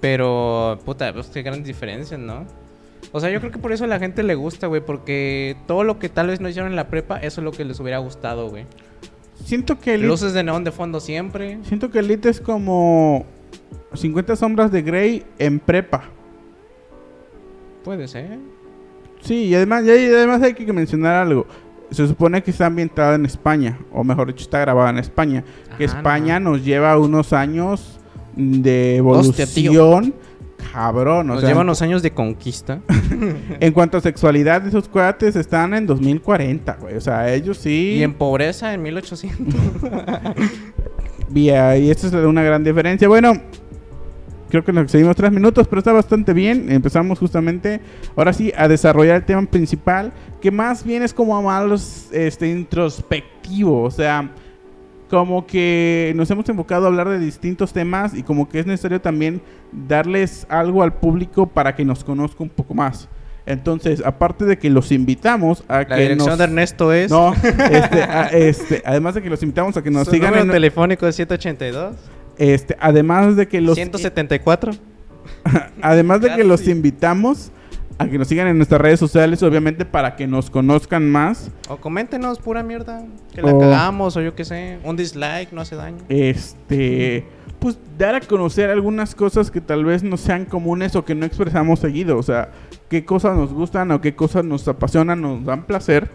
pero puta, pues qué grandes diferencias, ¿no? O sea, yo creo que por eso a la gente le gusta, güey, porque todo lo que tal vez no hicieron en la prepa, eso es lo que les hubiera gustado, güey.
Siento que Elite,
Luces de neón de fondo siempre.
siento que Elite es como 50 sombras de Grey en prepa.
Puede ser.
Sí, y además, y además hay que mencionar algo. Se supone que está ambientada en España, o mejor dicho, está grabada en España. que
Ajá,
España
no.
nos lleva unos años de
Hostia,
evolución. Cabrón, o
Nos
sea,
llevan unos años de conquista.
en cuanto a sexualidad, esos cuates están en 2040, güey. O sea, ellos sí.
Y en pobreza en 1800.
Y ahí esto es una gran diferencia. Bueno, creo que nos seguimos tres minutos, pero está bastante bien. Empezamos justamente, ahora sí, a desarrollar el tema principal, que más bien es como más este, introspectivo. O sea, como que nos hemos enfocado a hablar de distintos temas y como que es necesario también darles algo al público para que nos conozca un poco más. Entonces, aparte de que los invitamos a
La
que
dirección
nos...
de Ernesto es.
No, este, a- este, además de que los invitamos a que nos
Su
sigan
número
en,
telefónico es 182.
Este, además de que los
174.
además de que los invitamos a que nos sigan en nuestras redes sociales, obviamente para que nos conozcan más.
O coméntenos pura mierda. Que la
O-
cagamos o yo qué sé. Un dislike no hace daño.
Este, pues dar a conocer algunas cosas que tal vez no sean comunes o que no expresamos seguido. O sea, qué cosas nos gustan o qué cosas nos apasionan, nos dan placer,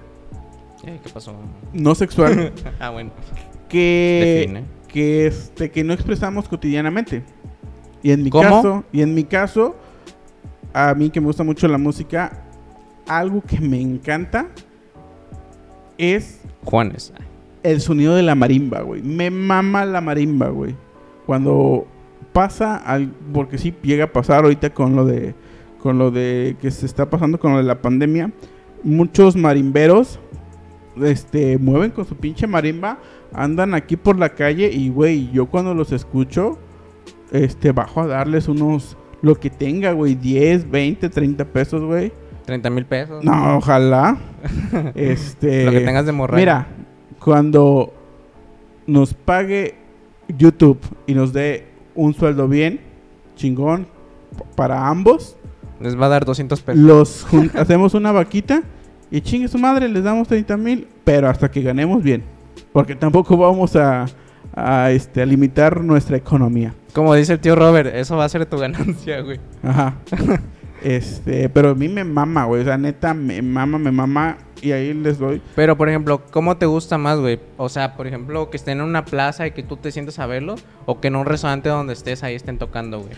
Eh, ¿Qué pasó?
no sexual,
ah, bueno.
que,
Define.
Que, este, que no expresamos cotidianamente. Y en mi
¿Cómo?
caso, y en mi caso, a mí que me gusta mucho la música, algo que me encanta es
Juanes.
el sonido de la marimba, güey. Me mama la marimba, güey. Cuando pasa, al, porque sí llega a pasar ahorita con lo de, con lo de que se está pasando con lo de la pandemia, muchos marimberos, este, mueven con su pinche marimba, andan aquí por la calle y, güey, yo cuando los escucho, este, bajo a darles unos, lo que tenga, güey, 10, 20, 30 pesos, güey.
30 mil pesos.
No, ojalá. este.
Lo que tengas de morrer.
Mira, cuando nos pague YouTube y nos dé un sueldo bien, chingón, para ambos,
Les va a dar 200 pesos.
los hacemos una vaquita y chingue su madre, les damos 30 mil, pero hasta que ganemos bien. Porque tampoco vamos a, a, este, a limitar nuestra economía.
Como dice el tío Robert, eso va a ser tu ganancia, güey.
Ajá. este, pero a mí me mama, güey. O sea, neta, me mama, me mama. Y ahí les doy.
Pero, por ejemplo, ¿cómo te gusta más, güey? O sea, por ejemplo, que estén en una plaza y que tú te sientes a verlo, o que en un restaurante donde estés ahí estén tocando, güey.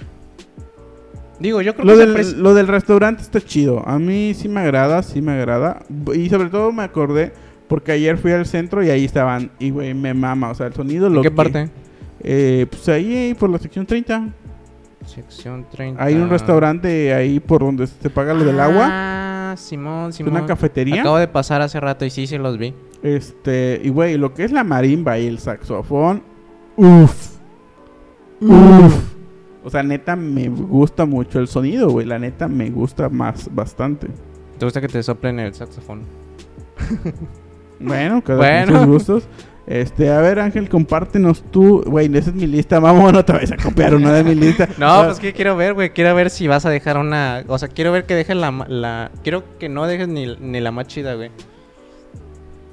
Digo, yo creo
Lo
que
del, lo del restaurante está chido. A mí sí me agrada, sí me agrada. Y sobre todo me acordé porque ayer fui al centro y ahí estaban. Y, güey, me mama. O sea, el sonido
¿En
lo
qué
que-
parte?
Eh, pues ahí, ahí por la sección 30.
Sección 30.
Hay un restaurante ahí por donde se paga lo del agua.
Ah, Simón,
Es
Simón.
una cafetería.
Acabo de pasar hace rato y sí, sí los vi.
Este, y güey, lo que es la marimba y el saxofón, uff, uff. O sea, neta, me gusta mucho el sonido, güey. La neta, me gusta más, bastante.
¿Te gusta que te soplen el saxofón?
Bueno, cada
Bueno.
sus gustos. Este, a ver, Ángel, compártenos tú. Güey, esa es mi lista. Vamos, no te vayas a copiar una de mi lista.
No, pues que quiero ver, güey. Quiero ver si vas a dejar una. O sea, quiero ver que dejes la. Quiero que no dejes ni, ni la más chida, güey.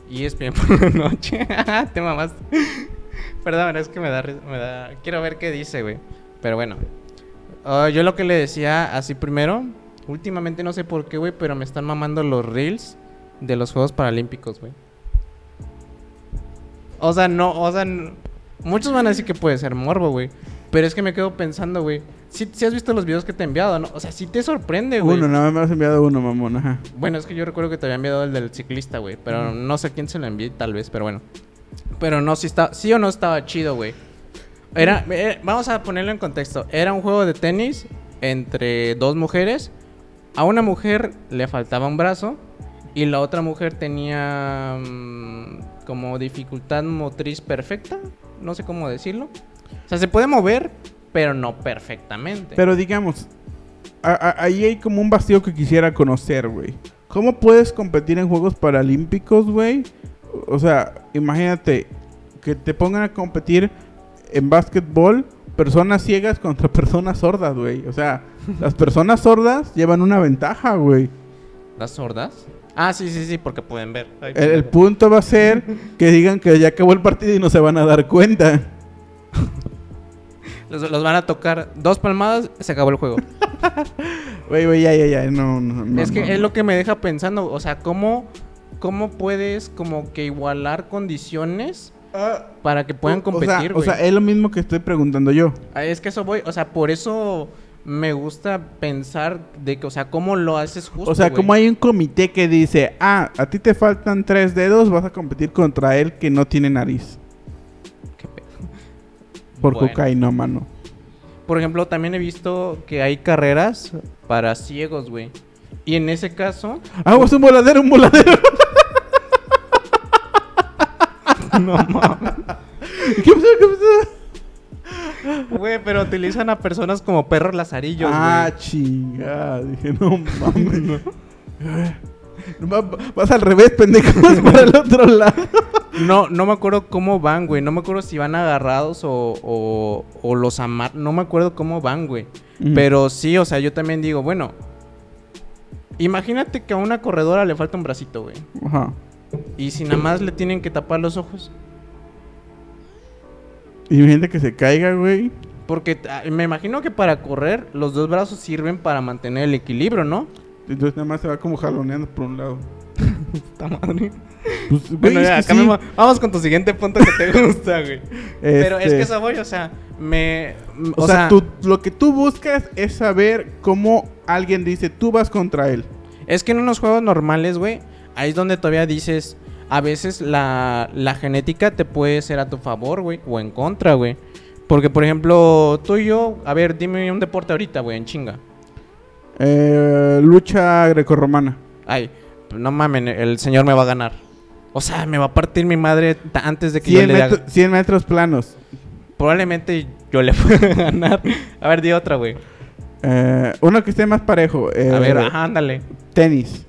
Y es bien por la noche. Te mamás. Perdón, es que me da, me da. Quiero ver qué dice, güey. Pero bueno. Ah, yo lo que le decía así primero. Últimamente no sé por qué, güey, pero me están mamando los reels de los Juegos Paralímpicos, güey. O sea, no, o sea, muchos van a decir que puede ser morbo, güey. Pero es que me quedo pensando, güey. Si has visto los videos que te he enviado, ¿no? O sea, sí te sorprende, güey.
Uno, nada más me has enviado uno, mamón. Ajá.
Bueno, es que yo recuerdo que te había enviado el del ciclista, güey. Pero no sé quién se lo envié, tal vez, pero bueno. Pero no, si está, sí o no estaba chido, güey. Era, eh, vamos a ponerlo en contexto. Era un juego de tenis entre dos mujeres. A una mujer le faltaba un brazo y la otra mujer tenía mm, como dificultad motriz perfecta. No sé cómo decirlo. O sea, se puede mover, pero no perfectamente.
Pero digamos, ahí hay como un vacío que quisiera conocer, güey. ¿Cómo puedes competir en Juegos Paralímpicos, güey? O sea, imagínate que te pongan a competir en básquetbol personas ciegas contra personas sordas, güey. O sea, las personas sordas llevan una ventaja, güey.
¿Las sordas? Ah, sí, sí, sí, porque pueden ver. Ay,
El, punto va a ser que digan que ya acabó el partido y no se van a dar cuenta.
Los, los van a tocar dos palmadas, se acabó el juego.
Güey, güey, ya, ya, ya. No, no, no.
es que
no.
es lo que me deja pensando, o sea, ¿cómo, cómo puedes como que igualar condiciones Para que puedan
o- o sea,
competir,
O sea, es lo mismo que estoy preguntando yo.
Es que eso voy, o sea, por eso me gusta pensar de que, o sea, ¿cómo lo haces justo,
O sea, como hay un comité que dice, ah, a ti te faltan tres dedos, vas a competir contra él que no tiene nariz.
Qué pedo.
Por
Bueno.
cocaína, mano.
Por ejemplo, también he visto que hay carreras para ciegos, güey. Y en ese caso,
Ah, es un voladero, un voladero.
no mames.
¿Qué pasó? ¿Qué pasó?
Güey, pero utilizan a personas como perros lazarillos,
Ah,
güey.
chingada. Dije, no mames. no. Va- Vas al revés, pendejo. Vas para el otro lado.
No, no me acuerdo cómo van, güey. No me acuerdo si van agarrados o, o, o los amar. No me acuerdo cómo van, güey.
Ujú.
Pero sí, o sea, yo también digo, bueno. Imagínate que a una corredora le falta un bracito, güey.
Ajá.
Y si nada más le tienen que tapar los ojos.
Y gente que se caiga, güey.
Porque ah, me imagino que para correr los dos brazos sirven para mantener el equilibrio, ¿no?
Entonces nada más se va como jaloneando por un lado.
Puta madre.
Pues, güey,
Bueno,
es
ya,
que sí.
cambiemos. Vamos con tu siguiente punto que te gusta, güey. Pero es
Este,
que eso voy, o sea, me...
O, sea, tú- lo que tú buscas es saber cómo alguien dice, tú vas contra él.
Es que en unos juegos normales, güey, ahí es donde todavía dices, a veces la, la genética te puede ser a tu favor, güey, o en contra, güey. Porque, por ejemplo, tú y yo, a ver, dime un deporte ahorita, güey, en chinga.
Eh, lucha grecorromana.
Ay, no mamen, el señor me va a ganar. O sea, me va a partir mi madre antes de que yo
100,
le haga.
100 metros planos.
Probablemente yo le pueda ganar. A ver, di otra, güey.
Eh, uno que esté más parejo. eh,
A ver, ajá, ándale.
Tenis.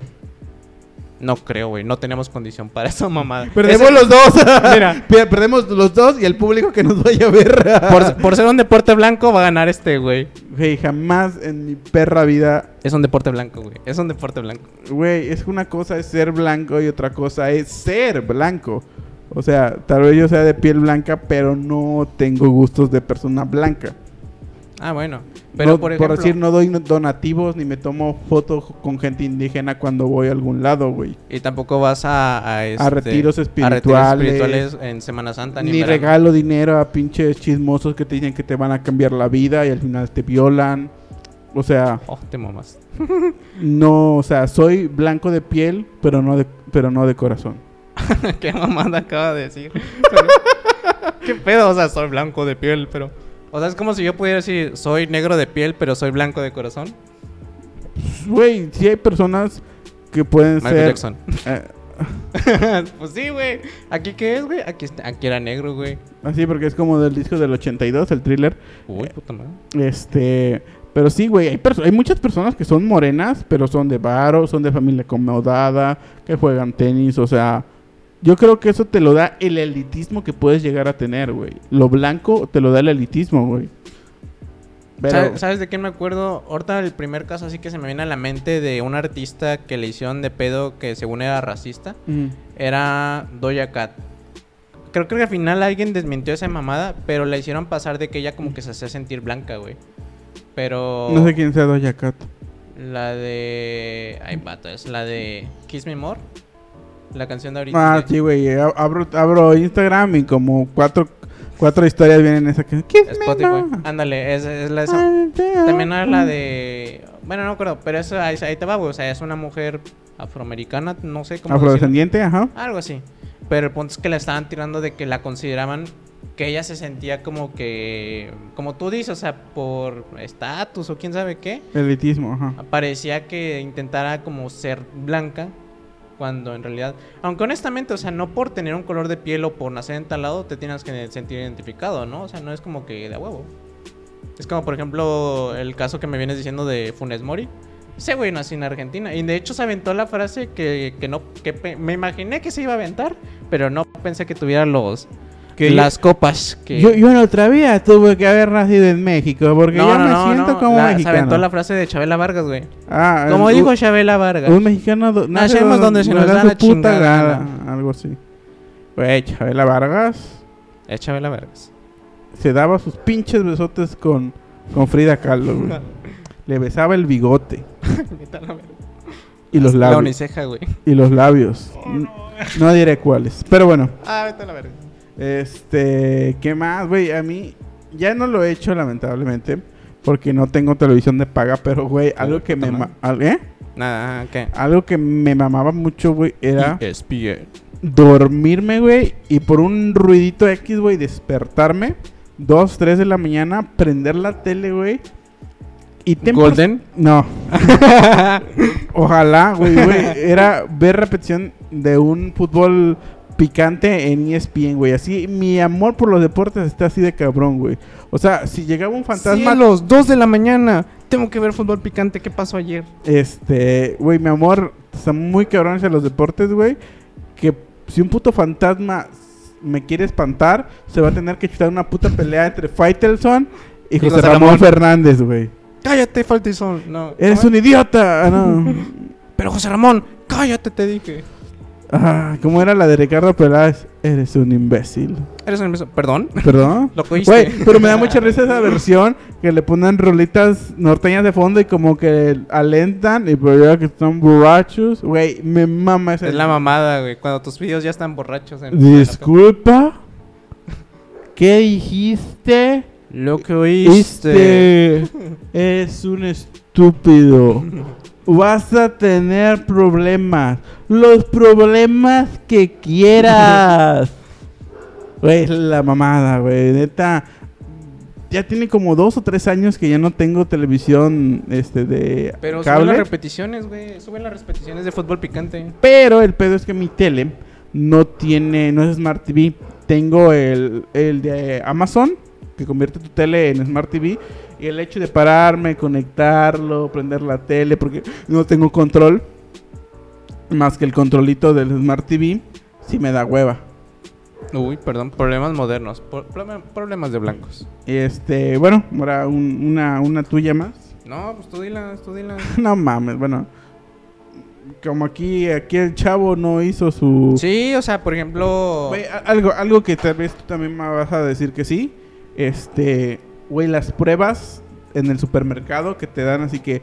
No creo, güey. No tenemos condición para esa mamada.
Perdemos
Ese-
los dos.
Mira.
Pe- Perdemos los dos y el público que nos vaya a ver.
Por, por ser un deporte blanco va a ganar este, güey.
Güey, jamás en mi perra vida.
Es un deporte blanco, güey. Es un deporte blanco.
Güey, es una cosa es ser blanco y otra cosa es ser blanco. O sea, tal vez yo sea de piel blanca, pero no tengo gustos de persona blanca.
Ah, bueno. Pero
No-
por ejemplo...
decir, no doy donativos ni me tomo fotos con gente indígena cuando voy a algún lado, güey.
Y tampoco vas a... A, este,
retiros
a
espirituales.
espirituales en Semana Santa. Ni,
regalo dinero a pinches chismosos que te dicen que te van a cambiar la vida y al final te violan. O sea,
Oh, te mamas.
no, o sea, soy blanco de piel, pero no de, pero no de corazón.
¿Qué mamada acaba de decir? ¿Qué pedo? O sea, soy blanco de piel, pero... O sea, es como si yo pudiera decir, soy negro de piel, pero soy blanco de corazón.
Güey, sí hay personas que pueden
Michael
ser...
Jackson.
eh,
pues sí, güey. ¿Aquí qué es, güey? Aquí, aquí era negro, güey.
así porque es como del disco del 82, el thriller.
Uy, puta madre.
Este, pero sí, güey, hay, hay muchas personas que son morenas, pero son de varo, son de familia acomodada, que juegan tenis, o sea, yo creo que eso te lo da el elitismo que puedes llegar a tener, güey. Lo blanco te lo da el elitismo, güey. Pero,
¿Sabes, de quién me acuerdo? Ahorita el primer caso así que se me viene a la mente de un artista que le hicieron de pedo que según era racista.
Mm.
Era Doja Cat. Creo, creo que al final alguien desmintió esa mamada, pero la hicieron pasar de que ella como que se hacía sentir blanca, güey. Pero...
no sé quién sea Doja Cat.
La de... Ay, vato, es la de Kiss Me More. La canción de ahorita.
Ah, sí, güey, ab- abro, abro Instagram y como cuatro, cuatro historias vienen en esa que...
Spotify. Ándale, es, es la esa. También era la de. Bueno, no acuerdo, pero eso ahí, ahí te va, güey. O sea, es una mujer afroamericana, no sé cómo. decirlo.
Afrodescendiente, ajá.
Algo así. Pero el punto es que la estaban tirando de que la consideraban que ella se sentía como que. Como tú dices, o sea, por estatus o quién sabe qué.
Elitismo, ajá.
Parecía que intentara como ser blanca. Cuando en realidad. Aunque honestamente, o sea, no por tener un color de piel o por nacer en tal lado te tienes que sentir identificado, ¿no? O sea, no es como que de huevo. Es como, por ejemplo, el caso que me vienes diciendo de Funes Mori. Ese güey nació en Argentina. Y de hecho se aventó la frase que, que no. que me imaginé que se iba a aventar. Pero no pensé que tuviera los.
Que
las copas que.
Yo, yo en otra vida tuve que haber nacido en México porque yo me siento como
la- Se
mexicano.
aventó la frase de Chabela Vargas, güey.
Ah,
Como
el-
dijo Chabela Vargas.
un mexicano do- nace
Nacemos donde se nos da la chingada
gana, algo así. Güey, Chabela Vargas
Es Chabela Vargas.
se daba sus pinches besotes con, con Frida Kahlo, güey. Le besaba el bigote
la
y los
La
labios.
uniceja, güey.
Y los labios. N- no diré cuáles. Pero bueno,
Ah, vete a la verga.
Este, ¿qué más, güey? A mí ya no lo he hecho lamentablemente porque no tengo televisión de paga, pero güey, algo que me ma- al- ¿eh?
Nada, ¿qué?
Algo que me mamaba mucho, güey, era
ESPN.
dormirme, güey, y por un ruidito X, güey, despertarme, 2, 3 de la mañana, prender la tele, güey. Y
¿Golden?
No. Ojalá, güey, güey. Era ver repetición de un fútbol picante en ESPN, güey. Así, mi amor por los deportes está así de cabrón, güey. O sea, si llegaba un fantasma...
a los 2 de la mañana. Tengo que ver fútbol picante. ¿Qué pasó ayer?
Este, güey, mi amor, está muy cabrón hacia los deportes, güey. Que si un puto fantasma me quiere espantar, se va a tener que chutar una puta pelea entre Faitelson y
Y
José, Ramón,
Ramón.
Fernández, güey.
Cállate, Faltison. No.
Eres
¿cómo
un idiota. Ah, no.
Pero José Ramón, cállate, te dije.
Ah, ¿cómo era la de Ricardo Peláez? Eres un imbécil.
Eres un imbécil. Perdón.
¿Perdón?
Lo cogiste.
Güey, pero me da mucha risa esa versión que le ponen rolitas norteñas de fondo y como que alentan y pero ya que están borrachos. Güey, me mama esa.
Es la mamada, güey. Cuando tus videos ya están borrachos. En
Disculpa. ¿Qué dijiste?
Lo que oíste.
Este es un estúpido. Vas a tener problemas. Los problemas que quieras. Güey, es la mamada, güey. Neta. Ya tiene como dos o tres años que ya no tengo televisión este, de
Pero suben las
cable.
repeticiones, güey. Suben las repeticiones de fútbol picante.
Pero el pedo es que mi tele no tiene, no es Smart TV. Tengo el, el de Amazon, que convierte tu tele en Smart TV. Y el hecho de pararme, conectarlo, prender la tele, porque no tengo control, más que el controlito del Smart TV, sí me da hueva.
Uy, perdón. Problemas modernos. Problemas de blancos.
Este, bueno, ahora un- una, una tuya más.
No, pues tú dilas, tú dilas.
no mames, bueno. Como aquí, aquí el chavo no hizo su...
Sí, o sea, por ejemplo.
Algo, algo que tal vez tú también me vas a decir que sí. Este, güey, las pruebas en el supermercado que te dan así que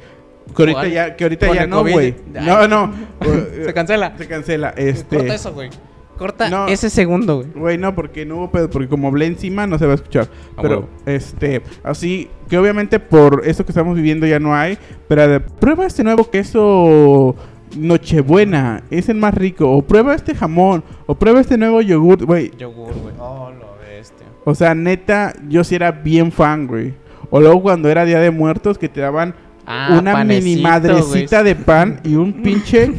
que ahorita
¿Cuál?
ya que ahorita
Con
ya no, güey. No, no.
Se cancela.
Se cancela. Este,
Corta eso, güey. Corta
No.
ese segundo, güey.
Güey, no, porque no hubo pedo, porque como hablé encima no se va a escuchar.
A
pero,
huevo.
este, así, que obviamente por eso que estamos viviendo ya no hay, pero de- prueba este nuevo queso Nochebuena, es el más rico, o prueba este jamón, o prueba este nuevo yogur, güey.
Yogur, güey. Oh.
O sea, neta, yo sí era bien fan, güey. O luego cuando era Día de Muertos que te daban
Ah,
una
panecito,
mini madrecita de pan y un pinche.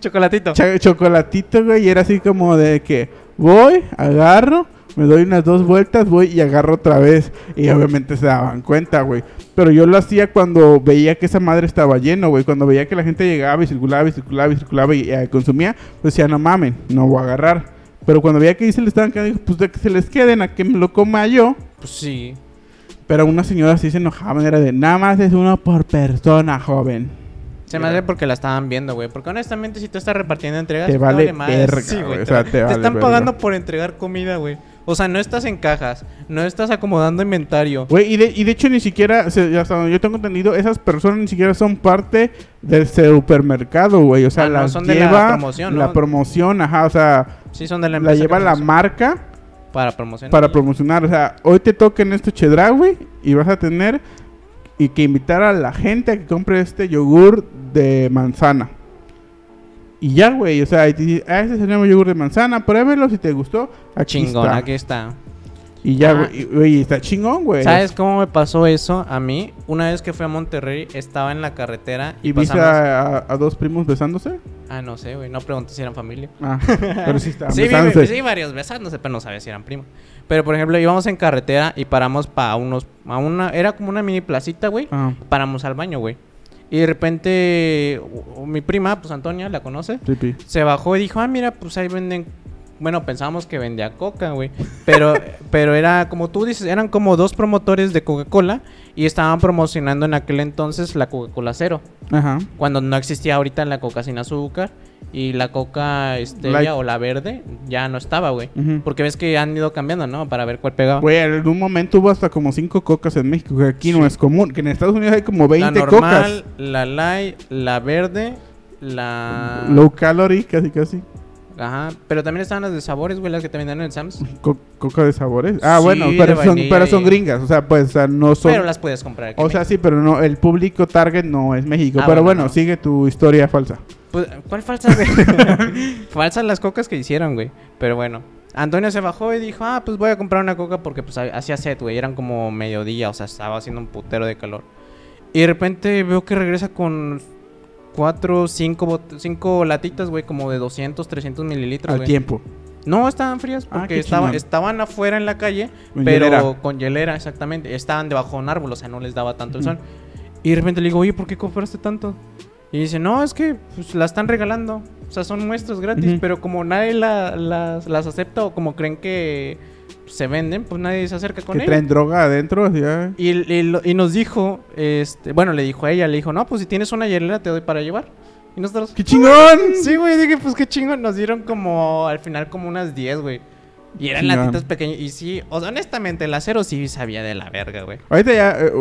Chocolatito.
chocolatito, güey. Y era así como de que voy, agarro, me doy unas dos vueltas, voy y agarro otra vez. Y obviamente se daban cuenta, güey. Pero yo lo hacía cuando veía que esa madre estaba lleno, güey. Cuando veía que la gente llegaba y circulaba y circulaba y circulaba y eh, consumía, pues decía, no mamen, no voy a agarrar. Pero cuando veía que ahí se le estaban quedando, dijo, pues de que se les queden, a que me lo coma yo.
Pues sí.
Pero una señora sí se enojaba, era de nada más es uno por persona, joven.
Se me hace porque la estaban viendo, güey. Porque honestamente, si tú estás repartiendo entregas,
Te vale
madre.
verga,
Sí,
güey,
Te,
o sea,
va-
te
te
vale
están
verga.
pagando por entregar comida, güey. O sea, no estás en cajas, no estás acomodando inventario.
Güey, y de, y de hecho ni siquiera, hasta donde yo tengo entendido, esas personas ni siquiera son parte del supermercado, güey. O sea,
Ah, no,
las
son de la
lleva
promoción,
la
¿no?
promoción, ajá, o sea,
Sí, son de la
la lleva la marca
Para promocionar.
para promocionar. O sea, hoy te toca en este chedra, güey, y vas a tener y que invitar a la gente a que compre este yogur de manzana. Y ya, güey, o sea, y te dice, ah, este es el nuevo yogur de manzana, pruébelo si te gustó. Aquí
Chingón,
está.
aquí está.
Y ya,
Ah.
güey, güey, está chingón, güey.
¿Sabes cómo me pasó eso a mí? Una vez que fui a Monterrey, estaba en la carretera y,
¿Y viste
pasamos...
a, a- a dos primos besándose?
Ah, no sé, güey. No pregunté si eran familia.
Ah, pero sí estaban
Sí, vi-
besándose.
sí, varios besándose, pero no sabía si eran primos. Pero, por ejemplo, íbamos en carretera y paramos para unos... A una, era como una mini placita, güey.
Ah,
Paramos al baño, güey. Y de repente, mi prima, pues Antonia, ¿la conoce?
trippy.
Se bajó y dijo, ah, mira, pues ahí venden... Bueno, pensábamos que vendía coca, güey. Pero, pero era, como tú dices, eran como dos promotores de Coca-Cola y estaban promocionando en aquel entonces la Coca-Cola Cero.
Ajá.
Cuando no existía ahorita la coca sin azúcar y la coca stevia
Light.
o la verde ya no estaba, güey. Porque ves que han ido cambiando, ¿no? Para ver cuál pegaba.
Güey, en un momento hubo hasta como cinco cocas en México, que aquí no es común. Que en Estados Unidos hay como 20
la
cocas.
normal, la light, la verde, la...
Low calorie, casi casi.
Ajá. Pero también estaban las de sabores, güey, las que te vendían en el Sam's.
Co- coca de sabores. Ah,
Sí,
bueno, pero son,
vainilla
pero son gringas. O sea, pues o sea, no son.
Pero las puedes comprar aquí.
O sea, sí, pero no, el público target no es México.
Ah,
pero
bueno,
bueno,
no.
sigue tu historia falsa.
Pues, ¿Cuál falsa? Falsas las cocas que hicieron, güey. Pero bueno. Antonio se bajó y dijo, ah, pues voy a comprar una coca porque pues ha- hacía sed, güey. Eran como mediodía, o sea, estaba haciendo un putero de calor. Y de repente veo que regresa con cuatro, cinco, cinco latitas, güey, como de 200, 300 mililitros,
Al tiempo.
No, estaban frías
Ah,
porque estaban, estaban afuera en la calle,
Con
pero
hielera.
con hielera, exactamente. Estaban debajo de un árbol, o sea, no les daba tanto el sol. Y de repente le digo, oye, ¿por qué compraste tanto? Y dice, no, es que pues, la están regalando. O sea, son muestras gratis, pero como nadie la- las, las acepta o como creen que se venden, pues nadie se acerca con
Que
ellas.
traen droga adentro. ah.
Y, y y nos dijo, este, bueno, le dijo a ella, le dijo, no, pues si tienes una hielera te doy para llevar. Y nosotros...
¡Qué chingón!
Sí, güey, dije, pues qué chingón. Nos dieron como, al final, como unas 10, güey. Y eran latitas pequeñas. Y sí, honestamente, el acero sí sabía de la verga, güey.
Ahorita ya, eh.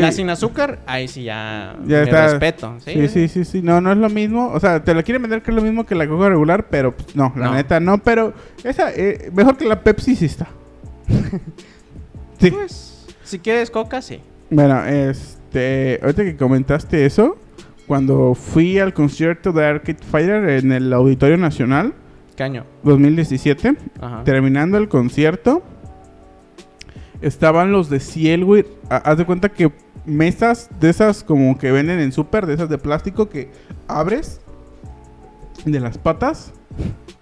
La sin azúcar, ahí sí ya,
Ya
me
está.
respeto. ¿sí?
Sí, sí, sí, sí. No, no es lo mismo. O sea, te la quieren vender que es lo mismo que la coca regular, pero pues, no, la
No.
neta no. Pero esa, eh, mejor que la Pepsi sí está. sí.
Pues, si quieres coca, sí.
Bueno, este, ahorita que comentaste eso, cuando fui al concierto de Arcade Fighter en el Auditorio Nacional
Caño.
2017,
Ajá.
terminando el concierto, estaban los de Ciel, güey. Ha- Haz de cuenta que mesas de esas como que venden en súper, de esas de plástico que abres de las patas.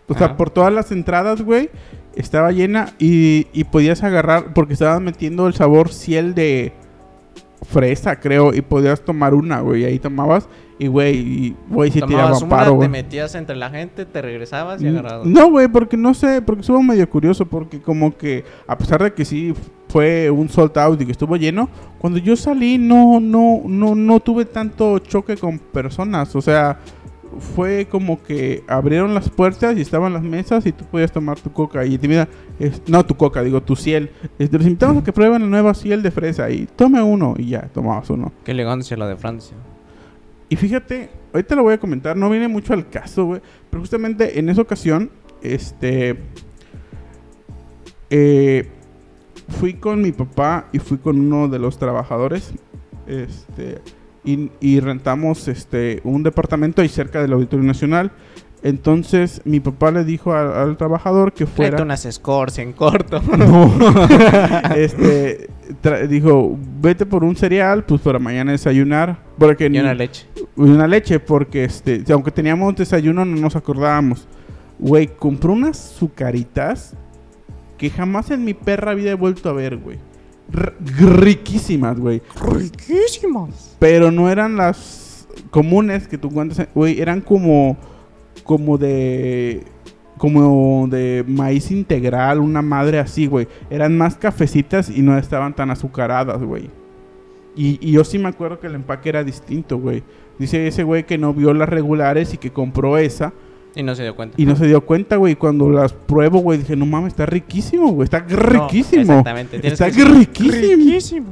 O sea, por todas las entradas, güey, estaba llena y, y podías agarrar, porque estaban metiendo el sabor Ciel de fresa, creo, y podías tomar una, güey. y Ahí tomabas y, güey, y, güey, sí tiraba
una,
paro,
te
güey.
metías entre la gente, te regresabas y agarrabas.
No, güey, porque no sé, porque estuvo medio curioso, porque como que a pesar de que sí fue un sold out y que estuvo lleno, cuando yo salí no, no, no, no tuve tanto choque con personas, o sea, fue como que abrieron las puertas y estaban las mesas y tú podías tomar tu coca y te mira, es- no tu coca, digo tu ciel, Este, los invitamos a que prueben la nueva ciel de fresa y tome uno y ya, tomabas uno.
Qué elegancia la de Francia.
Y fíjate, ahorita lo voy a comentar, no viene mucho al caso, güey. Pero justamente en esa ocasión, este. eh, fui con mi papá y fui con uno de los trabajadores. Este. Y, y rentamos este un departamento ahí cerca del Auditorio Nacional. Entonces mi papá le dijo al, al trabajador que fuera.
Tráete unas scores en corto.
No. este dijo, vete por un cereal, pues para mañana desayunar. Porque
y
ni-
una leche.
y una leche, porque este, aunque teníamos desayuno, no nos acordábamos. Güey, compró unas sucaritas que jamás en mi perra vida he vuelto a ver, güey. Riquísimas, güey.
Riquísimas.
Pero no eran las comunes que tú encuentras, en- güey, eran como como de como de maíz integral, una madre así, güey. Eran más cafecitas y no estaban tan azucaradas, güey. Y, y yo sí me acuerdo que el empaque era distinto, güey. Dice ese güey que no vio las regulares y que compró esa
Y no se dio cuenta.
y no se dio cuenta, güey. Cuando las pruebo, güey, dije, no mames, está riquísimo, güey. Está riquísimo.
exactamente, tienes
Está
que
riquísimo.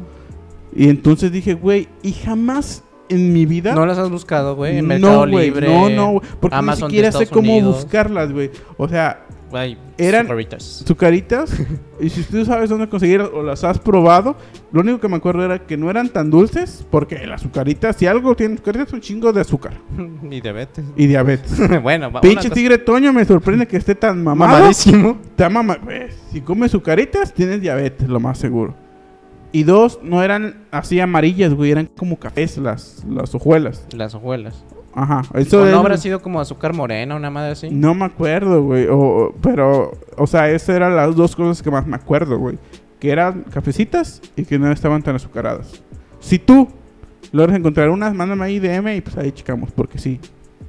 Y entonces dije, güey, y jamás en mi vida...
¿No las has buscado, güey? En
no,
Mercado
güey,
Libre.
No, no, güey, porque
Amazon
ni siquiera sé cómo
Unidos.
buscarlas, güey. O sea,
Güey,
Eran-
sucaritas.
sucaritas, y si tú sabes dónde conseguirlas o las has probado, lo único que me acuerdo era que no eran tan dulces, porque las azucaritas, si algo tienen azucaritas, un chingo de azúcar
y diabetes.
y diabetes.
bueno,
Pinche tigre Toño me sorprende que esté tan mamado.
Mamadísimo.
Está güey, Si comes azucaritas, tienes diabetes, lo más seguro. Y dos, no eran así amarillas, güey, eran como cafés las, las hojuelas.
Las hojuelas.
Ajá.
¿O
Eso
no
es-
habrá sido como azúcar morena, una madre así?
No me acuerdo, güey. o- o- pero, o sea, esas eran las dos cosas que más me acuerdo, güey. Que eran cafecitas y que no estaban tan azucaradas. Si tú logras encontrar unas, mándame ahí DM y pues ahí checamos, porque sí.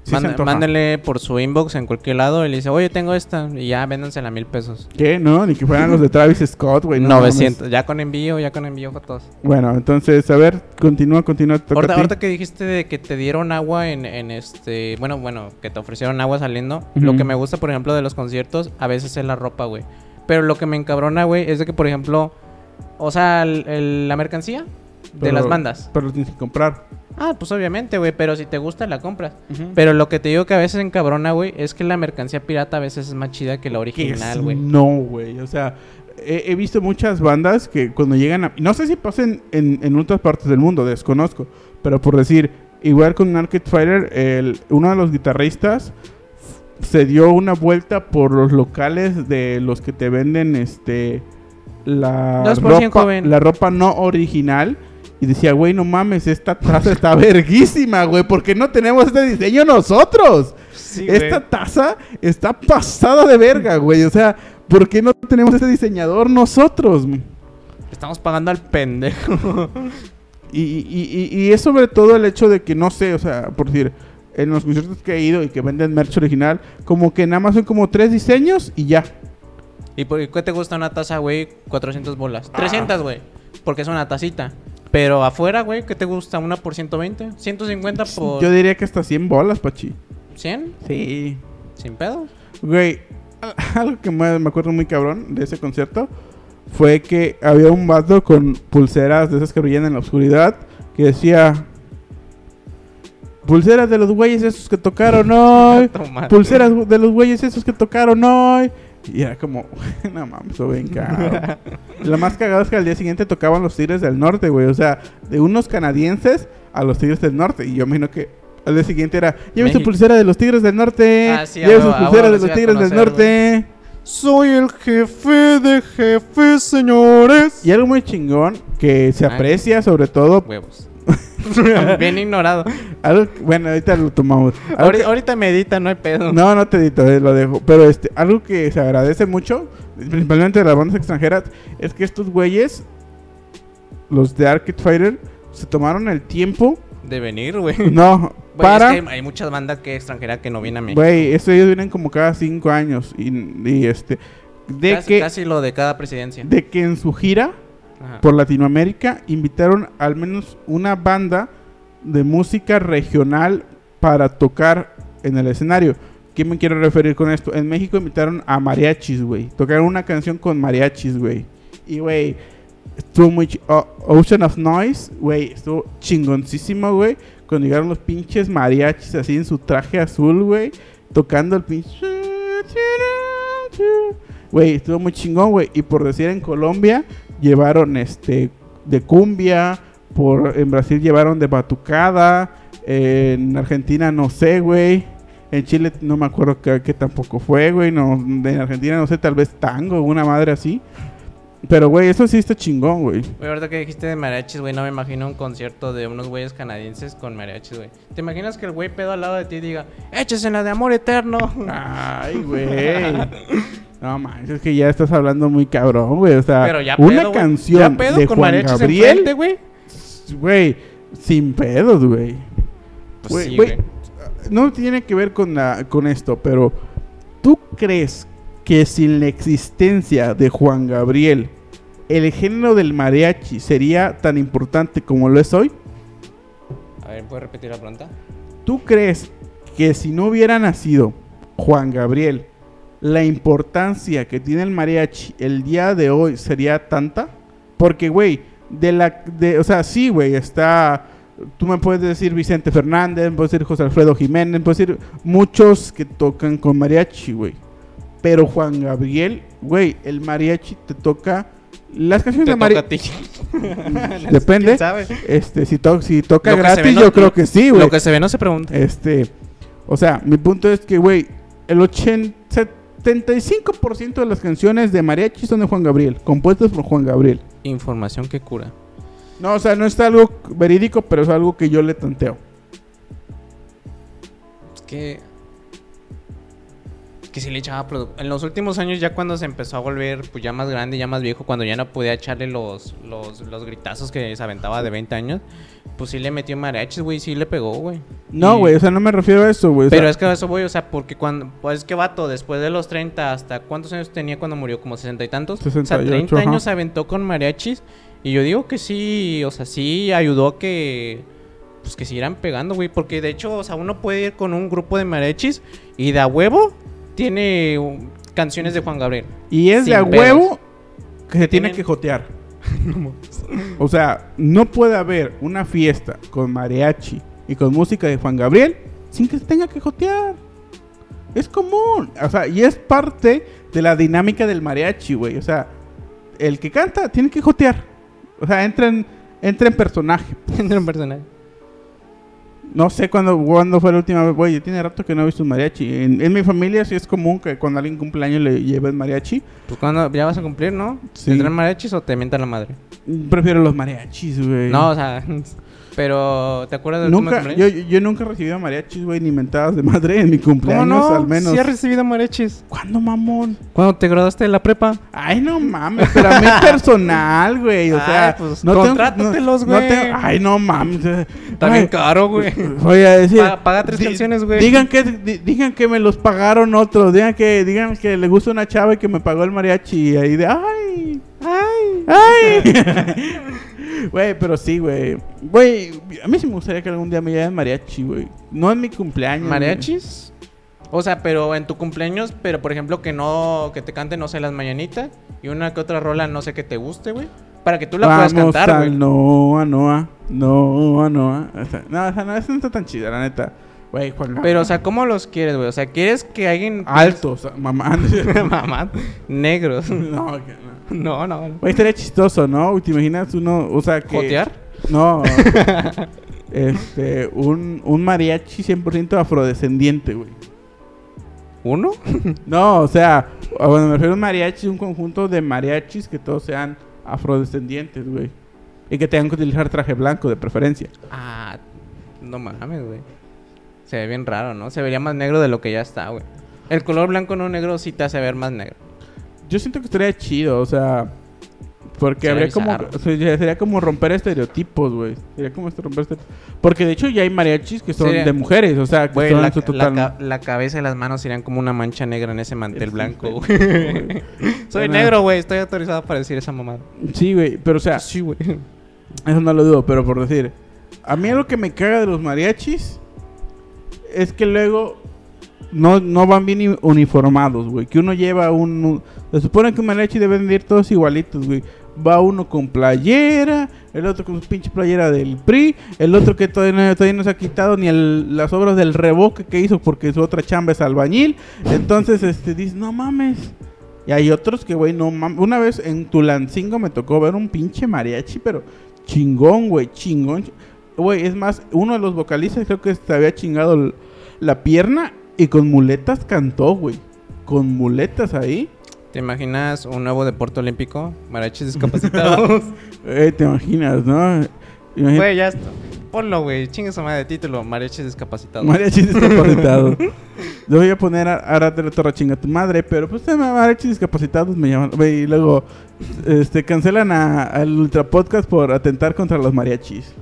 Sí
mándenle por su inbox en cualquier lado y le dice, oye, tengo esta. Y ya, véndansela a mil pesos.
¿Qué? No, ni que fueran los de Travis Scott, güey. no
900. Ya con envío, ya con envío, fotos.
Bueno, entonces, a ver, continúa, continúa.
Ahorita, que dijiste de que te dieron agua en, en este... Bueno, bueno, que te ofrecieron agua saliendo. Lo que me gusta, por ejemplo, de los conciertos, a veces es la ropa, güey. Pero lo que me encabrona, güey, es de que, por ejemplo... O sea, el- el- la mercancía de
Pero-
las bandas.
Pero lo tienes que comprar.
Ah, pues obviamente, güey, pero si te gusta la compras. Pero lo que te digo que a veces encabrona, güey, es que la mercancía pirata a veces es más chida que la original, güey.
No, güey. O sea, he, he visto muchas bandas que cuando llegan a... No sé si pasen en, en otras partes del mundo, desconozco. Pero por decir, igual con Arcade Fighter, el, uno de los guitarristas se dio una vuelta por los locales de los que te venden este la
2%
ropa,
joven.
la ropa no original y decía, güey, no mames, esta taza está verguísima, güey, porque no tenemos este diseño nosotros? Esta taza está pasada de verga, güey. O sea, ¿por qué no tenemos este diseñador nosotros?
Estamos pagando al pendejo.
Y, y- y- y es sobre todo el hecho de que no sé, o sea, por decir, en los conciertos que he ido y que venden merch original, como que nada más son como tres diseños y ya.
¿Y por qué te gusta una taza, güey? 400 bolas. 300, güey. Porque es una tacita. Pero afuera, güey, ¿qué te gusta? ¿Una por 120? ¿150 por
Yo diría que hasta 100 bolas, Pachi.
100?
Sí.
¿Sin pedos?
Güey, al- algo que me, me acuerdo muy cabrón de ese concierto fue que había un vato con pulseras de esas que brillan en la oscuridad que decía pulseras de los güeyes esos que tocaron hoy, pulseras de los güeyes esos que tocaron hoy. Y era como, no mames, eso bien caro. Lo más cagado es que al día siguiente tocaban los Tigres del Norte, güey. O sea, de unos canadienses a los Tigres del Norte. Y yo me imagino que al día siguiente era, lleve su pulsera de los Tigres del Norte.
Ah, sí,
lleve
huevo,
sus
a
pulseras
huevo
de
los
Tigres del Norte.
Soy el jefe de jefes, señores.
Y algo muy chingón que se aprecia sobre todo.
Huevos. Bien ignorado.
Algo, bueno, ahorita lo tomamos.
Ahorita,
que-
ahorita medita, no hay pedo.
no, no te edito, eh, lo dejo. Pero este, algo que se agradece mucho, principalmente de las bandas extranjeras, es que estos güeyes, los de Arcade Fighter, se tomaron el tiempo.
De venir, güey.
No,
Güey,
para.
es que hay muchas bandas que extranjeras que no vienen a México.
Güey, eso ellos vienen como cada cinco años. Y, y este. De
casi,
que,
casi lo de cada presidencia.
de que en su gira Por Latinoamérica invitaron al menos una banda de música regional para tocar en el escenario. ¿Qué me quiero referir con esto? En México invitaron a mariachis, güey. Tocaron una canción con mariachis, güey. Y, güey, estuvo muy... chi- O- Ocean of Noise, güey, estuvo chingoncísimo, güey. Cuando llegaron los pinches mariachis así en su traje azul, güey. Tocando el pinche... Güey, estuvo muy chingón, güey. Y por decir en Colombia, llevaron este de cumbia. Por, en Brasil llevaron de batucada. En Argentina no sé, güey. En Chile no me acuerdo que, que tampoco fue, güey. No, en Argentina no sé, tal vez tango, una madre así. Pero, güey, eso sí está chingón, güey.
Güey, ahorita que dijiste de mariachis, güey, no me imagino un concierto de unos güeyes canadienses con mariachis, güey. ¿Te imaginas que el güey pedo al lado de ti diga, échese la de amor eterno?
Ay, güey. No manches, es que ya estás hablando muy cabrón, güey. O sea,
Pero ya
una
güey.
canción
Ya pedo
de
con
Juan
mariachis
Gabriel,
güey.
güey, sin pedos, güey.
Pues
Güey,
sí,
güey,
güey.
no tiene que ver con, la, con esto, pero ¿tú crees que sin la existencia de Juan Gabriel, el género del mariachi sería tan importante como lo es hoy?
A ver, ¿puedes repetir la pregunta?
¿Tú crees que si no hubiera nacido Juan Gabriel, la importancia que tiene el mariachi el día de hoy sería tanta? Porque, güey, de la... De, o sea, sí, güey, está... Tú me puedes decir Vicente Fernández, me puedes decir José Alfredo Jiménez, me puedes decir muchos que tocan con mariachi, güey. Pero Juan Gabriel, güey, el mariachi te toca... Las canciones
Te
de mariachi... Depende.
¿Quién sabe?
Este, si, to- si toca
Lo que se
gratis,
ve no-
yo creo que sí, güey.
Lo que se ve no se pregunta.
Este, o sea, mi punto es que, güey, el 80, 75% de las canciones de mariachi son de Juan Gabriel, compuestas por Juan Gabriel.
Información que cura.
No, o sea, no es algo verídico, pero es algo que yo le tanteo.
Es que. Que sí le echaba En los últimos años, ya cuando se empezó a volver pues ya más grande, ya más viejo, cuando ya no podía echarle los, los, los gritazos que se aventaba de 20 años, pues sí le metió mariachis, güey, sí le pegó, güey.
No,
Y-
güey, o sea, no me refiero a eso, güey. o
Pero
sea,
es que a eso voy, o sea, porque cuando. Pues es que vato, después de los 30, ¿hasta cuántos años tenía cuando murió? ¿Como 60 y tantos? o
68,
sea, 30
ajá.
años se aventó con mariachis. Y yo digo que sí, o sea, sí ayudó a que. Pues que siguieran pegando, güey. Porque de hecho, o sea, uno puede ir con un grupo de mariachis y de a huevo tiene canciones de Juan Gabriel.
y es de a huevo que se tiene que jotear. o sea, no puede haber una fiesta con mariachi y con música de Juan Gabriel sin que se tenga que jotear. Es común. O sea, y es parte de la dinámica del mariachi, güey. O sea, el que canta tiene que jotear. O sea, entra en, entra en personaje.
Entre un personaje.
No sé cuándo, cuándo fue la última vez. Güey, tiene rato que no he visto un mariachi. En, en mi familia sí es común que cuando alguien cumple años le lleven mariachi.
Pues cuando ya vas a cumplir, ¿no?
Sí.
¿Tendrán mariachis o te mientan la madre?
Prefiero los mariachis, güey.
No, o sea. Pero, ¿te acuerdas del último
Nunca, yo, yo nunca he recibido mariachis, güey, ni mentadas de madre en mi
¿Cómo
cumpleaños,
no?
al menos.
Sí has recibido mariachis.
¿Cuándo, mamón?
¿Cuándo te graduaste de la prepa?
Ay, no mames, pero a mí es personal, güey. O
Ay,
sea,
pues,
no
contrátatelos,
no- no
güey.
tengo- ay, no mames. eh.
Está
Ay,
bien caro, güey.
Voy a decir.
Paga- paga tres canciones, güey.
Digan que, di- digan que me los pagaron otros. Digan que, digan que le gusta una chava y que me pagó el mariachi. Y ahí de, ay,
Ay.
ay. Güey, pero sí, güey. Güey, a mí sí me gustaría que algún día me lleven mariachi, güey. No en mi cumpleaños.
¿Mariachis? O sea, pero en tu cumpleaños, pero por ejemplo que no, que te cante, no sé, las mañanitas y una que otra rola, no sé, que te guste, güey. Para que tú la
Vamos
puedas cantar, güey.
Noa, Noa, Noa, Noa. O sea, no, o sea, no, esa no está tan chida, la neta. Güey, Juan Gabriel.
Pero, o sea, ¿cómo los quieres, güey? O sea, ¿quieres que alguien...
Altos, mamá.
Mamá, negros.
no, que no.
no, no.
Güey, estaría chistoso, ¿no? ¿Te imaginas uno, o sea, que...
¿Jotear?
No. este, un, un mariachi 100% afrodescendiente, güey.
¿Uno?
No, o sea, bueno, me refiero a un mariachi, un conjunto de mariachis que todos sean afrodescendientes, güey. Y que tengan que utilizar traje blanco de preferencia.
Ah, no mames, güey. Se ve bien raro, ¿no? Se vería más negro de lo que ya está, güey. El color blanco no negro sí te hace ver más negro.
Yo siento que estaría chido, o sea, porque
Sería
habría como o sea, sería como romper estereotipos, güey. Sería como romper este porque de hecho ya hay mariachis que son
Sería-
de mujeres, o sea, que
Güey,
son
la,
su total
la cabeza y las manos serían como una mancha negra en ese mantel blanco, güey. Soy
Bueno.
negro, güey. Estoy autorizado para decir esa mamada.
Sí, güey, pero o sea,
Sí, güey.
Eso no lo dudo, pero por decir, a mí lo que me caga de los mariachis es que luego no, no van bien uniformados, güey. Que uno lleva un, Se supone que un mariachi deben de ir todos igualitos, güey. Va uno con playera, el otro con su pinche playera del PRI, el otro que todavía no, todavía no se ha quitado ni el- las obras del revoque que hizo porque su otra chamba es albañil. Entonces, este, dice, no mames. Y hay otros que, güey, no mames. Una vez en Tulancingo me tocó ver un pinche mariachi, pero chingón, güey, chingón. ch- Güey, es más, uno de los vocalistas creo que se había chingado la pierna y con muletas cantó, güey. Con muletas ahí.
¿Te imaginas un nuevo deporte olímpico? Mariachis discapacitados.
Eh, te imaginas, ¿no?
Güey, ya está. Ponlo, güey. Chingue su madre de título. Mariachis discapacitados.
Mariachis discapacitados. Le voy a poner a Arad de la Torre chinga tu madre, pero pues mariachis discapacitados me llaman. güey, Y luego este, cancelan a- al Ultra Podcast por atentar contra los mariachis.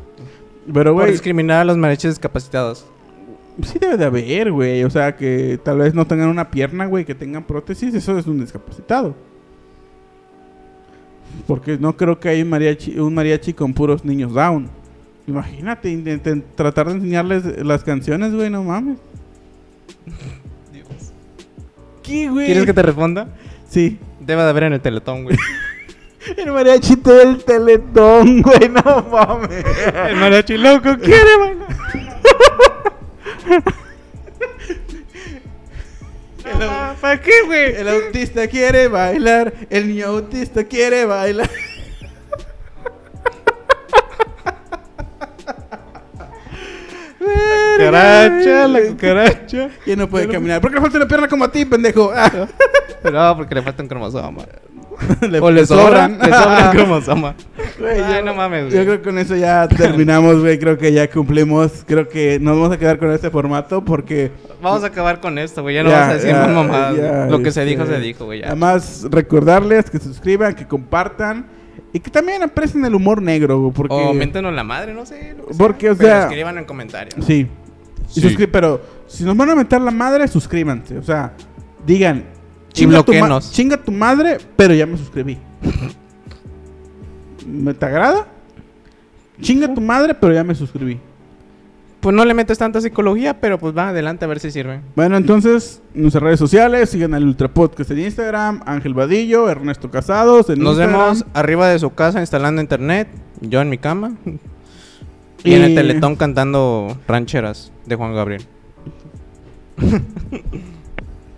Pero,
Por discriminar a los mariachis discapacitados.
sí debe de haber, güey. O sea, que tal vez no tengan una pierna, güey, que tengan prótesis. Eso es un discapacitado. Porque no creo que hay un mariachi, un mariachi con puros niños down. Imagínate, intenten tratar de enseñarles las canciones, güey, no mames. ¿Qué, güey?
¿Quieres que te responda?
Sí.
Debe de haber en el teletón, güey.
El mariachi del teletón, güey, no mames.
el mariachi loco quiere bailar. ¿Para qué, güey?
El autista quiere bailar, el niño autista quiere bailar.
Cucaracha, la cucaracha.
Y no puede caminar. ¿Por qué le falta una pierna como a ti, pendejo? Ah.
No, porque le falta un cromosoma.
Le-
o le sobran, le sobra un cromosoma.
Güey,
Ay,
yo-
no mames,
Yo
güey.
creo que con eso ya terminamos, güey. Creo que ya cumplimos. Creo que nos vamos a quedar con este formato porque
Vamos a acabar con esto, güey. Ya no
Ya,
vamos a decir
ya,
más mamadas.
ya.
Lo que se
este,
dijo, se dijo, güey. ya.
Además, recordarles que suscriban, que compartan y que también aprecien el humor negro, güey, porque...
O miéntenos la madre, no sé. lo que sea.
Porque, o
Pero
sea-
escriban en comentarios.
Sí. Y
Sí.
suscri- pero si nos van a meter la madre, suscríbanse. O sea, digan...
Y
tu ma- chinga tu madre, pero ya me suscribí. ¿Me te agrada? Chinga tu madre, pero ya me suscribí.
Pues no le metes tanta psicología, pero pues va adelante a ver si sirve.
Bueno, entonces, nuestras redes sociales, sigan al Ultra Podcast en Instagram, Ángel Vadillo, Ernesto Casados en
Nos
Instagram.
vemos arriba de su casa instalando internet, yo en mi cama. Y, en el
Y-
teletón cantando rancheras de Juan Gabriel.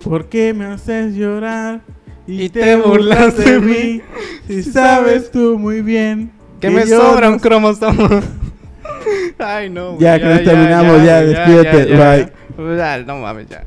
¿Por qué me haces llorar? Y,
Y
te,
te
burlas de mí. Si sabes tú muy bien.
Que me sobra un cromosoma. Ay, no.
Ya, que nos terminamos, ya, despídete,
ya,
bye.
ya. Ya, No mames, ya.